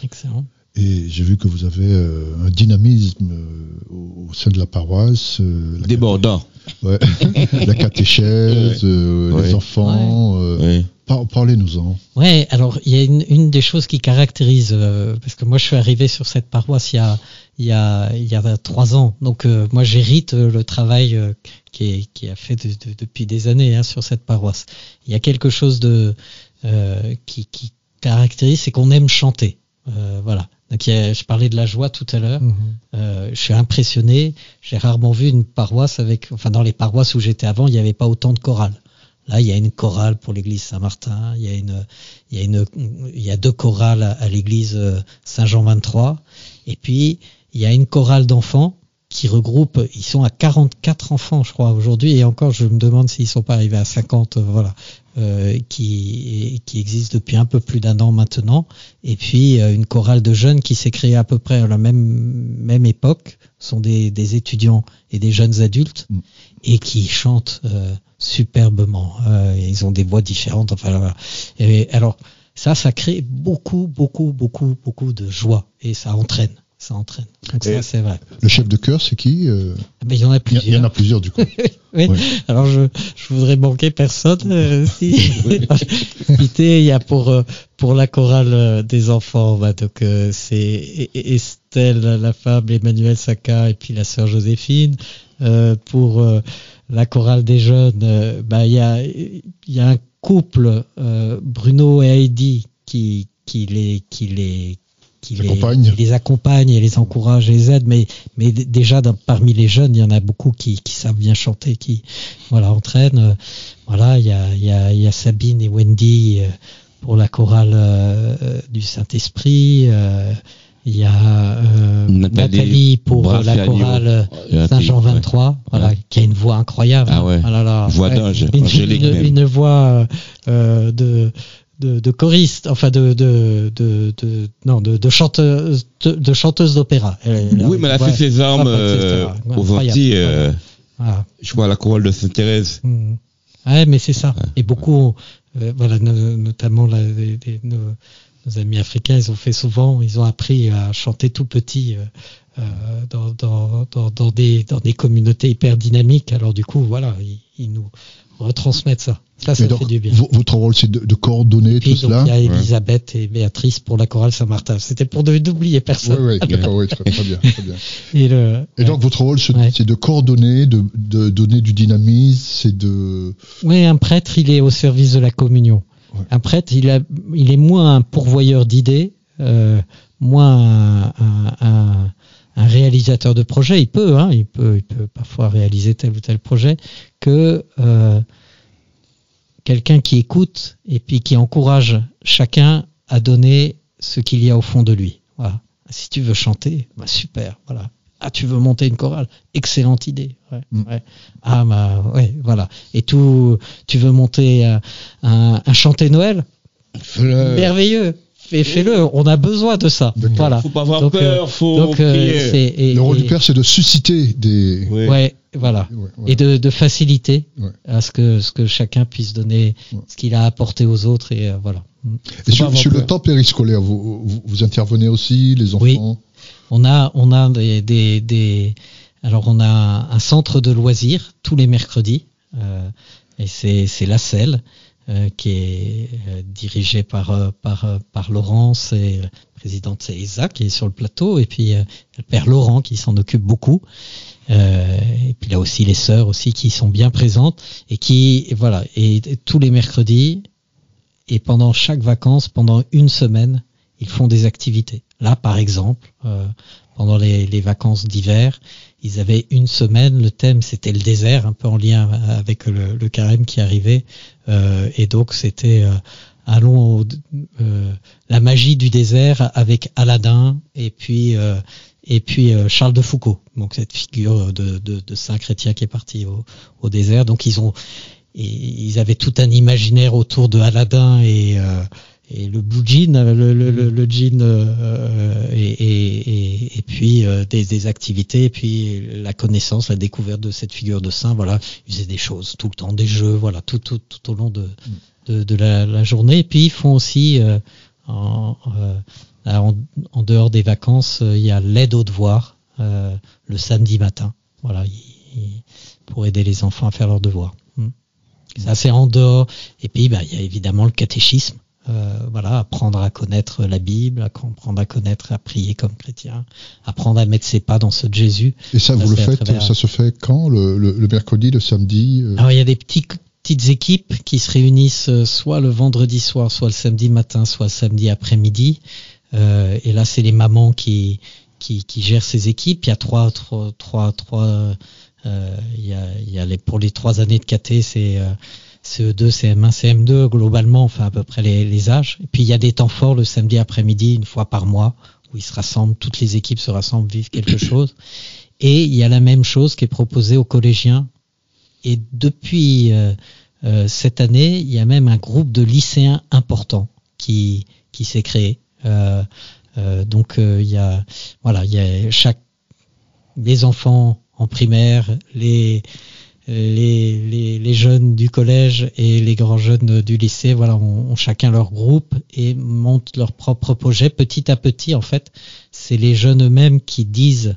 Speaker 4: Excellent.
Speaker 5: et j'ai vu que vous avez euh, un dynamisme euh, au, au sein de la paroisse. euh, la
Speaker 3: Débordant.
Speaker 5: Ouais. la catéchèse, euh,
Speaker 3: Ouais.
Speaker 5: les enfants. euh,
Speaker 3: Oui.
Speaker 5: par- Parlez-nous-en.
Speaker 4: Ouais, alors il y a une, une des choses qui caractérise, euh, parce que moi je suis arrivé sur cette paroisse il y a, il y a, il y a trois ans, donc euh, moi j'hérite euh, le travail euh, qui, est, qui a fait de- de- depuis des années hein, sur cette paroisse. Il y a quelque chose de euh, qui, qui caractérise, c'est qu'on aime chanter. Voilà. Donc il y a- je parlais de la joie tout à l'heure.
Speaker 9: Mhm.
Speaker 4: Euh, je suis impressionné. J'ai rarement vu une paroisse avec, enfin dans les paroisses où j'étais avant, il n'y avait pas autant de chorales. Là, il y a une chorale pour l'église Saint-Martin. Il y a une, il y a une, il y a deux chorales à, à l'église Saint-Jean 23. Et puis il y a une chorale d'enfants qui regroupe, ils sont à 44 enfants, je crois, aujourd'hui, et encore, je me demande s'ils sont pas arrivés à 50, euh, voilà, euh, qui, qui existe depuis un peu plus d'un an maintenant, et puis euh, une chorale de jeunes qui s'est créée à peu près à la même, même époque, Ce sont des, des étudiants et des jeunes adultes,
Speaker 5: Mm.
Speaker 4: et qui chantent euh, superbement, ils ont des voix différentes, enfin voilà. Et alors, ça, ça crée beaucoup, beaucoup, beaucoup, beaucoup de joie, et ça entraîne. Ça entraîne. Donc
Speaker 5: Et-
Speaker 4: ça, c'est vrai.
Speaker 5: Le chef de chœur, c'est qui euh,
Speaker 4: Mais il y en a plusieurs.
Speaker 5: il y en a plusieurs du coup.
Speaker 4: Oui.
Speaker 5: Ouais.
Speaker 4: Alors je, je voudrais manquer personne. euh, si il y a pour euh, pour la chorale euh, des enfants, bah, donc euh, c'est E- E- Estelle, la femme, Emmanuel Saka et puis la sœur Joséphine. Pour la chorale des jeunes, bah il y a il y a un couple Bruno et Heidi qui qui les qui les qui les,
Speaker 5: Accompagne.
Speaker 4: qui les accompagne et les encourage et les aide, mais mais déjà dans- parmi les jeunes, il y en a beaucoup qui, qui savent bien chanter, qui voilà entraînent. Voilà, il y a, il y, a, il y a Sabine et Wendy euh, pour la chorale euh, du Saint-Esprit. euh, Il y a euh,
Speaker 3: Nathalie
Speaker 4: Nathalie, pour la chorale Saint-Jean
Speaker 3: ouais.
Speaker 4: 23, voilà,
Speaker 3: Ouais.
Speaker 4: qui a une voix incroyable.
Speaker 3: Ah ouais.
Speaker 4: là là,
Speaker 3: Voix d'ange,
Speaker 4: une,
Speaker 3: angélique
Speaker 4: une- voix euh, de de, de choriste, enfin de de de, de non de, de chanteuse de, chanteuse d'opéra.
Speaker 3: Oui, mais elle a fait ses armes aux. Antilles,
Speaker 4: Voilà.
Speaker 3: je crois à la chorale de Sainte-Thérèse.
Speaker 4: Ouais, mais c'est ça. Et beaucoup, euh, voilà, no- notamment la- les- les- nos, nos amis africains, ils ont fait souvent, ils ont appris à chanter tout petit euh, euh, dans, dans, dans, dans des, dans des communautés hyper dynamiques. Alors du coup, voilà, ils, ils nous retransmettent ça. Ça, ça
Speaker 5: donc,
Speaker 4: fait du bien.
Speaker 5: vo- votre rôle, c'est de, de coordonner
Speaker 4: Et
Speaker 5: tout
Speaker 4: donc,
Speaker 5: cela
Speaker 4: il y a Elisabeth et Béatrice pour la chorale Saint-Martin. C'était pour ne- n'oublier personne.
Speaker 5: oui, d'accord, oui, très, très bien. Très bien.
Speaker 4: Et le,
Speaker 5: Et donc, votre rôle, c'est
Speaker 4: Ouais.
Speaker 5: de coordonner, de, de donner du dynamisme, c'est de.
Speaker 4: Oui, un prêtre, il est au service de la communion. Un prêtre, il, a, il est moins un pourvoyeur d'idées, euh, moins un, un- un- un réalisateur de projet. Il peut, hein, il peut, il peut parfois réaliser tel ou tel projet, que euh, quelqu'un qui écoute et puis qui encourage chacun à donner ce qu'il y a au fond de lui. Voilà. Si tu veux chanter, bah super, voilà. Ah, tu veux monter une chorale Excellente idée. Ouais,
Speaker 5: Mm.
Speaker 4: ouais. Ah, bah, ouais, voilà. Et tout, tu veux monter euh, un, un chanté Noël? Merveilleux. Fais, fais-le. On a besoin de ça.
Speaker 5: D'accord.
Speaker 4: Voilà.
Speaker 3: Faut pas avoir
Speaker 4: Donc,
Speaker 3: peur,
Speaker 4: euh,
Speaker 3: faut
Speaker 4: Donc, euh,
Speaker 3: prier.
Speaker 4: c'est- et-
Speaker 5: le rôle
Speaker 4: et-
Speaker 5: du père, c'est de susciter des.
Speaker 3: Oui.
Speaker 4: Ouais, voilà.
Speaker 5: Ouais, ouais.
Speaker 4: Et de, de faciliter
Speaker 5: Ouais.
Speaker 4: à ce que, ce que chacun puisse donner
Speaker 5: Ouais.
Speaker 4: ce qu'il a apporté aux autres. Et euh, voilà.
Speaker 5: Et
Speaker 4: Faut
Speaker 5: sur, le
Speaker 4: peur.
Speaker 5: temps périscolaire, vous, vous, vous intervenez aussi, les enfants
Speaker 4: Oui. On a, on a des, des, des- alors on a un centre de loisirs tous les mercredis, euh, et c'est c'est la Selle euh, qui est euh, dirigée par euh, par par Laurence et la présidente c'est Isa qui est sur le plateau, et puis le père Laurent qui s'en occupe beaucoup. Et puis là aussi les sœurs aussi qui sont bien présentes et qui voilà et, tous les mercredis et pendant chaque vacances pendant une semaine ils font des activités. Là, par exemple, pendant les vacances d'hiver, ils avaient une semaine, le thème c'était le désert, un peu en lien avec le, le carême qui arrivait, euh, et donc c'était euh, allons euh, la magie du désert avec Aladdin et puis euh, et puis euh, Charles de Foucault, donc cette figure de, de, de saint chrétien qui est parti au, au désert. Donc ils ont ils avaient tout un imaginaire autour de Aladdin et euh, et le blue jean, le, le, le, le jean euh, et, et, et, et puis euh, des, des activités et puis la connaissance, la découverte de cette figure de saint. Voilà, ils faisaient des choses tout le temps, des jeux, voilà, tout, tout, tout au long de, de, de la, la journée. Et puis ils font aussi euh, en, euh, en, en dehors des vacances, euh, il y a l'aide aux devoirs euh, le samedi matin. Voilà, il- il- pour aider les enfants à faire leurs devoirs. Hmm. Ça c'est en dehors. Et puis bah, il y a évidemment le catéchisme. Euh, voilà, apprendre à connaître la Bible, apprendre à connaître, à prier comme chrétien, apprendre à mettre ses pas dans ceux de Jésus.
Speaker 5: Et ça,
Speaker 4: Ça,
Speaker 5: vous le faites,
Speaker 4: travers-
Speaker 5: ça se fait quand le, le, le mercredi, le samedi euh,
Speaker 4: Alors il y a des petits, petites équipes qui se réunissent euh, soit le vendredi soir, soit le samedi matin, soit le samedi après-midi. Euh, et là, c'est les mamans qui, qui, qui gèrent ces équipes. Il y a trois, trois, trois, trois il y a, il y a les, pour les trois années de KT, c'est CE2, CM1, CM2, globalement, enfin à peu près les, les âges. Et puis il y a des temps forts le samedi après-midi, une fois par mois, où ils se rassemblent, toutes les équipes se rassemblent, vivent quelque chose. Et il y a la même chose qui est proposée aux collégiens. Et depuis euh, euh, cette année, il y a même un groupe de lycéens important qui, qui s'est créé. Euh, euh, donc il y a voilà, il y a chaque les enfants en primaire, les les, jeunes du collège et les grands jeunes du lycée, voilà, ont, ont chacun leur groupe et montent leur propre projet. Petit à petit, en fait, c'est les jeunes eux-mêmes qui disent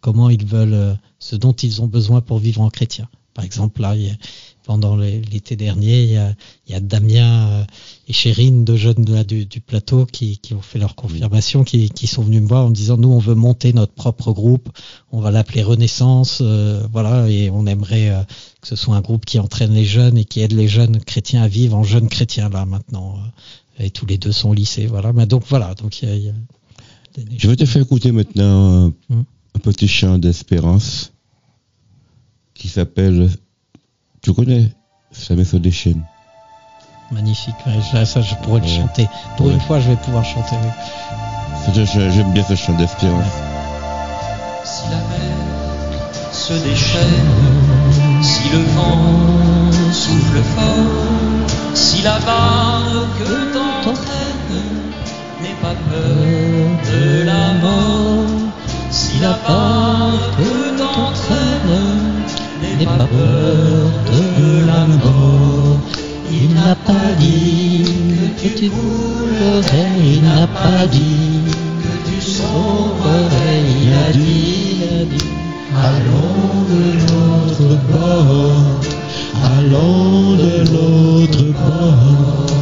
Speaker 4: comment ils veulent, euh, ce dont ils ont besoin pour vivre en chrétien. Par exemple, là, il y a- pendant l'été dernier, il y a, il y a Damien euh, et Chérine, deux jeunes de du, du plateau, qui, qui ont fait leur confirmation, qui, qui sont venus me voir en me disant, nous, on veut monter notre propre groupe, on va l'appeler Renaissance, euh, voilà, et on aimerait euh, que ce soit un groupe qui entraîne les jeunes et qui aide les jeunes chrétiens à vivre en jeunes chrétiens, là, maintenant. Et tous les deux sont au lycée, voilà. Mais donc, voilà, donc il y a- il y a des-
Speaker 3: Je vais te faire écouter maintenant un, un petit chant d'espérance qui s'appelle. Tu connais Ça met sur des chaînes.
Speaker 4: Magnifique, ouais, ça, ça, je pourrais le chanter. Pour
Speaker 3: Ouais.
Speaker 4: une fois, je vais pouvoir chanter. oui.
Speaker 3: J'aime bien ce chant d'espérance.
Speaker 11: Si la mer se déchaîne, si le vent souffle fort, si la barque t'entraîne, n'aie pas peur de la mort. Si la barque pas peur de la mort.
Speaker 4: Il n'a pas
Speaker 7: dit que tu coulerais, il n'a pas dit que tu sauverais, il a dit, il a dit allons de l'autre bord, allons de l'autre bord.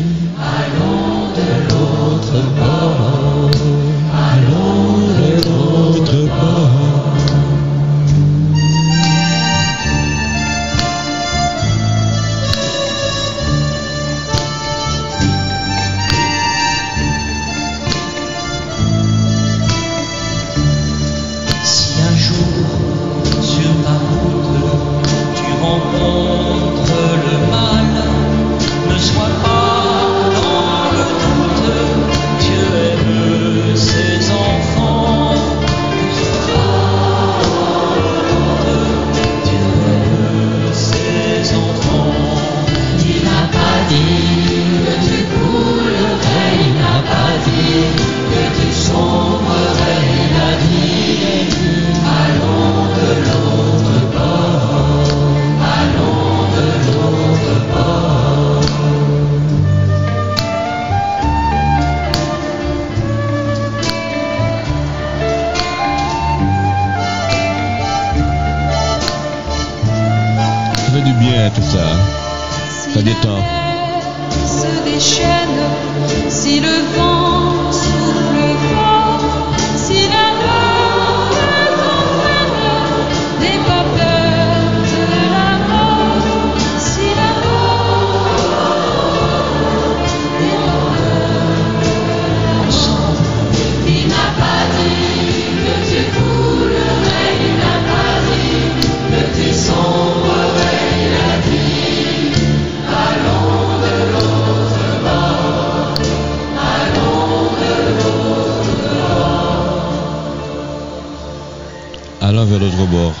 Speaker 3: Vers l'autre bord.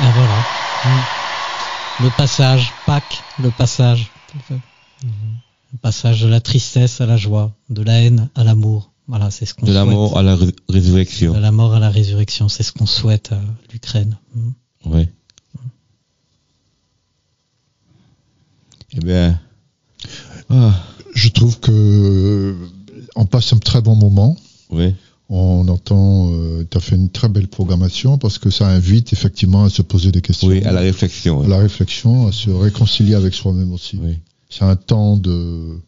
Speaker 4: Ah voilà. Mm. Le passage, Pâques, le passage. Le passage de la tristesse à la joie, de la haine à l'amour. Voilà, c'est ce qu'on
Speaker 3: De la
Speaker 4: souhaite.
Speaker 3: mort à la ré- résurrection.
Speaker 4: De la mort à la résurrection, c'est ce qu'on souhaite à l'Ukraine. Mm.
Speaker 3: Oui. Eh bien. Ah,
Speaker 5: Je trouve que euh, on passe un très bon moment.
Speaker 3: oui.
Speaker 5: On entend, tu as fait une très belle programmation parce que ça invite effectivement à se poser des questions,
Speaker 3: Oui, à la réflexion.
Speaker 5: à la réflexion, à se réconcilier avec soi-même aussi.
Speaker 3: Oui.
Speaker 5: C'est un temps de,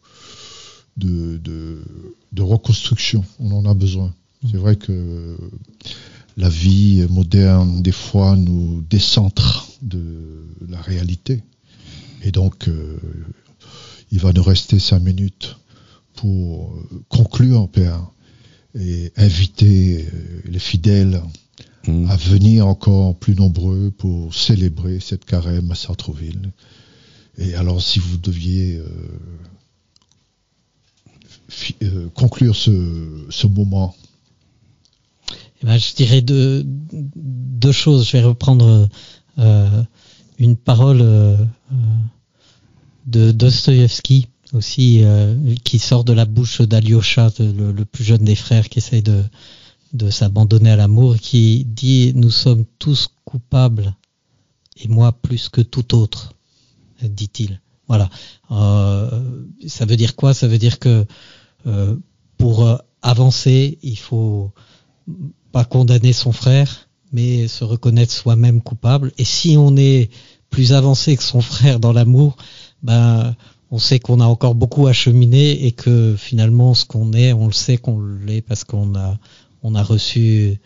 Speaker 5: de, de, de reconstruction. On en a besoin. C'est vrai que la vie moderne, des fois, nous décentre de la réalité. Et donc, euh, il va nous rester cinq minutes pour euh, conclure, Père, et inviter euh, les fidèles
Speaker 3: Mm.
Speaker 5: à venir encore plus nombreux pour célébrer cette carême à Sartreville. Et alors, si vous deviez euh, euh, conclure ce, ce moment,
Speaker 4: Eh ben, je dirais deux, deux choses. Je vais reprendre euh, une parole de Dostoïevski aussi, euh, qui sort de la bouche d'Alyosha, le, le plus jeune des frères, qui essaye de, de s'abandonner à l'amour, qui dit Nous sommes tous coupables, et moi plus que tout autre, dit-il. Voilà. Euh, ça veut dire quoi? Ça veut dire que euh, pour avancer, il faut pas condamner son frère, mais se reconnaître soi-même coupable. Et si on est plus avancé que son frère dans l'amour, ben on sait qu'on a encore beaucoup à cheminer et que finalement ce qu'on est, on le sait qu'on l'est parce qu'on a on a reçu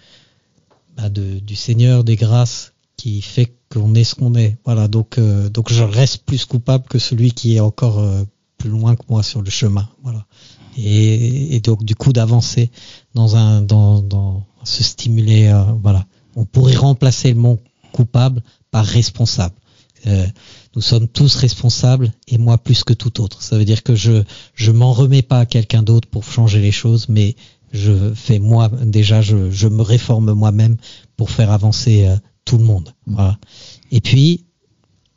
Speaker 4: de- du Seigneur des grâces qui fait qu'on est ce qu'on est. Voilà, donc euh, donc je reste plus coupable que celui qui est encore euh, plus loin que moi sur le chemin. Voilà. Et, donc du coup d'avancer dans un dans, dans se stimuler euh, voilà on pourrait remplacer le mot coupable par responsable nous sommes tous responsables et moi plus que tout autre. Ça veut dire que je je m'en remets pas à quelqu'un d'autre pour changer les choses mais je fais moi déjà je, je me réforme moi-même pour faire avancer euh, tout le monde. Voilà. Et puis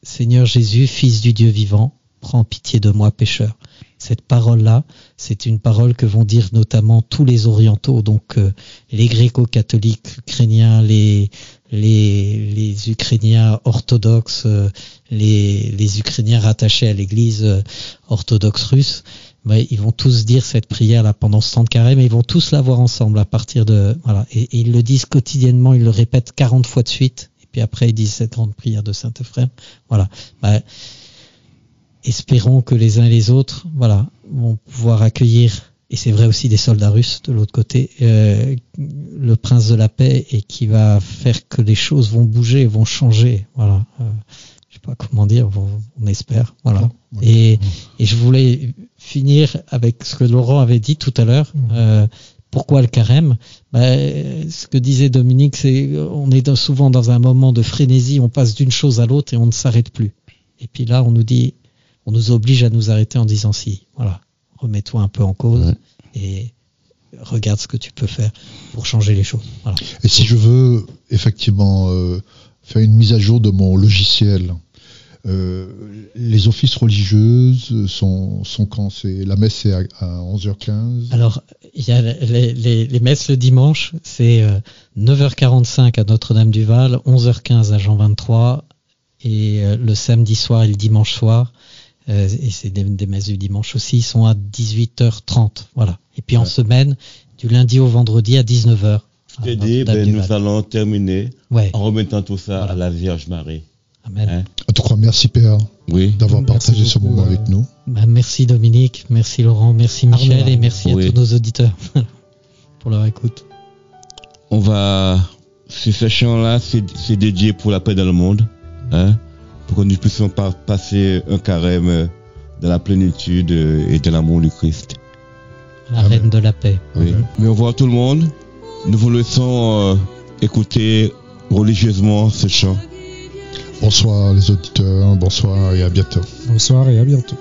Speaker 4: Seigneur Jésus fils du Dieu vivant prends pitié de moi pécheur. Cette parole-là, c'est une parole que vont dire notamment tous les orientaux, donc euh, les gréco-catholiques ukrainiens, les, les, les Ukrainiens orthodoxes, euh, les, les Ukrainiens rattachés à l'église euh, orthodoxe russe, ils vont tous dire cette prière là pendant ce temps de carême, mais ils vont tous la voir ensemble à partir de voilà. Et, et ils le disent quotidiennement, ils le répètent 40 fois de suite. Et puis après, ils disent cette grande prière de Saint Euphrème. Voilà. Bah, espérons que les uns et les autres, voilà, vont pouvoir accueillir, et c'est vrai aussi des soldats russes de l'autre côté, euh, le prince de la paix et qui va faire que les choses vont bouger, vont changer. Voilà. Euh, je sais pas comment dire, on, espère. Voilà. Et, et je voulais finir avec ce que Laurent avait dit tout à l'heure. Euh, pourquoi le carême? Ben, Ce que disait Dominique, c'est on est souvent dans un moment de frénésie, on passe d'une chose à l'autre et on ne s'arrête plus. Et puis là, on nous dit, on nous oblige à nous arrêter en disant si, voilà, remets-toi un peu en cause
Speaker 3: Ouais.
Speaker 4: et regarde ce que tu peux faire pour changer les choses. Voilà.
Speaker 5: Et si je veux effectivement euh, faire une mise à jour de mon logiciel, euh, les offices religieuses sont, sont quand? C'est la messe est à, à 11h15.
Speaker 4: Alors, il y a les, les, les messes le dimanche, c'est euh, 9h45 à Notre-Dame-du-Val, 11h15 à Jean 23, et euh, le samedi soir et le dimanche soir, euh, et c'est des, des messes du dimanche aussi, sont à 18h30. Voilà. Et puis en
Speaker 3: Ouais.
Speaker 4: semaine, du lundi au vendredi à 19h.
Speaker 3: Je t'ai dit, ben, nous allons terminer
Speaker 4: Ouais.
Speaker 3: en remettant tout ça
Speaker 4: Voilà.
Speaker 3: à la Vierge Marie.
Speaker 4: Amen.
Speaker 3: Hein?
Speaker 5: En tout cas, merci Père
Speaker 3: Oui.
Speaker 5: d'avoir
Speaker 9: Merci
Speaker 5: partagé ce moment
Speaker 9: euh,
Speaker 5: avec nous.
Speaker 4: Bah, merci Dominique, merci Laurent, merci Michel
Speaker 9: Arnaud.
Speaker 4: et merci
Speaker 3: Oui.
Speaker 4: à tous nos auditeurs pour leur écoute.
Speaker 3: On va, ce c'est c'est dédié pour la paix dans le monde, hein, pour que nous puissions pas passer un carême dans la plénitude et de l'amour du Christ.
Speaker 4: La
Speaker 5: Amen.
Speaker 4: reine de la paix.
Speaker 3: Oui. Mais au revoir tout le monde. Nous vous laissons euh, écouter religieusement ce chant.
Speaker 5: Bonsoir les auditeurs, bonsoir et à bientôt.
Speaker 9: Bonsoir et à bientôt.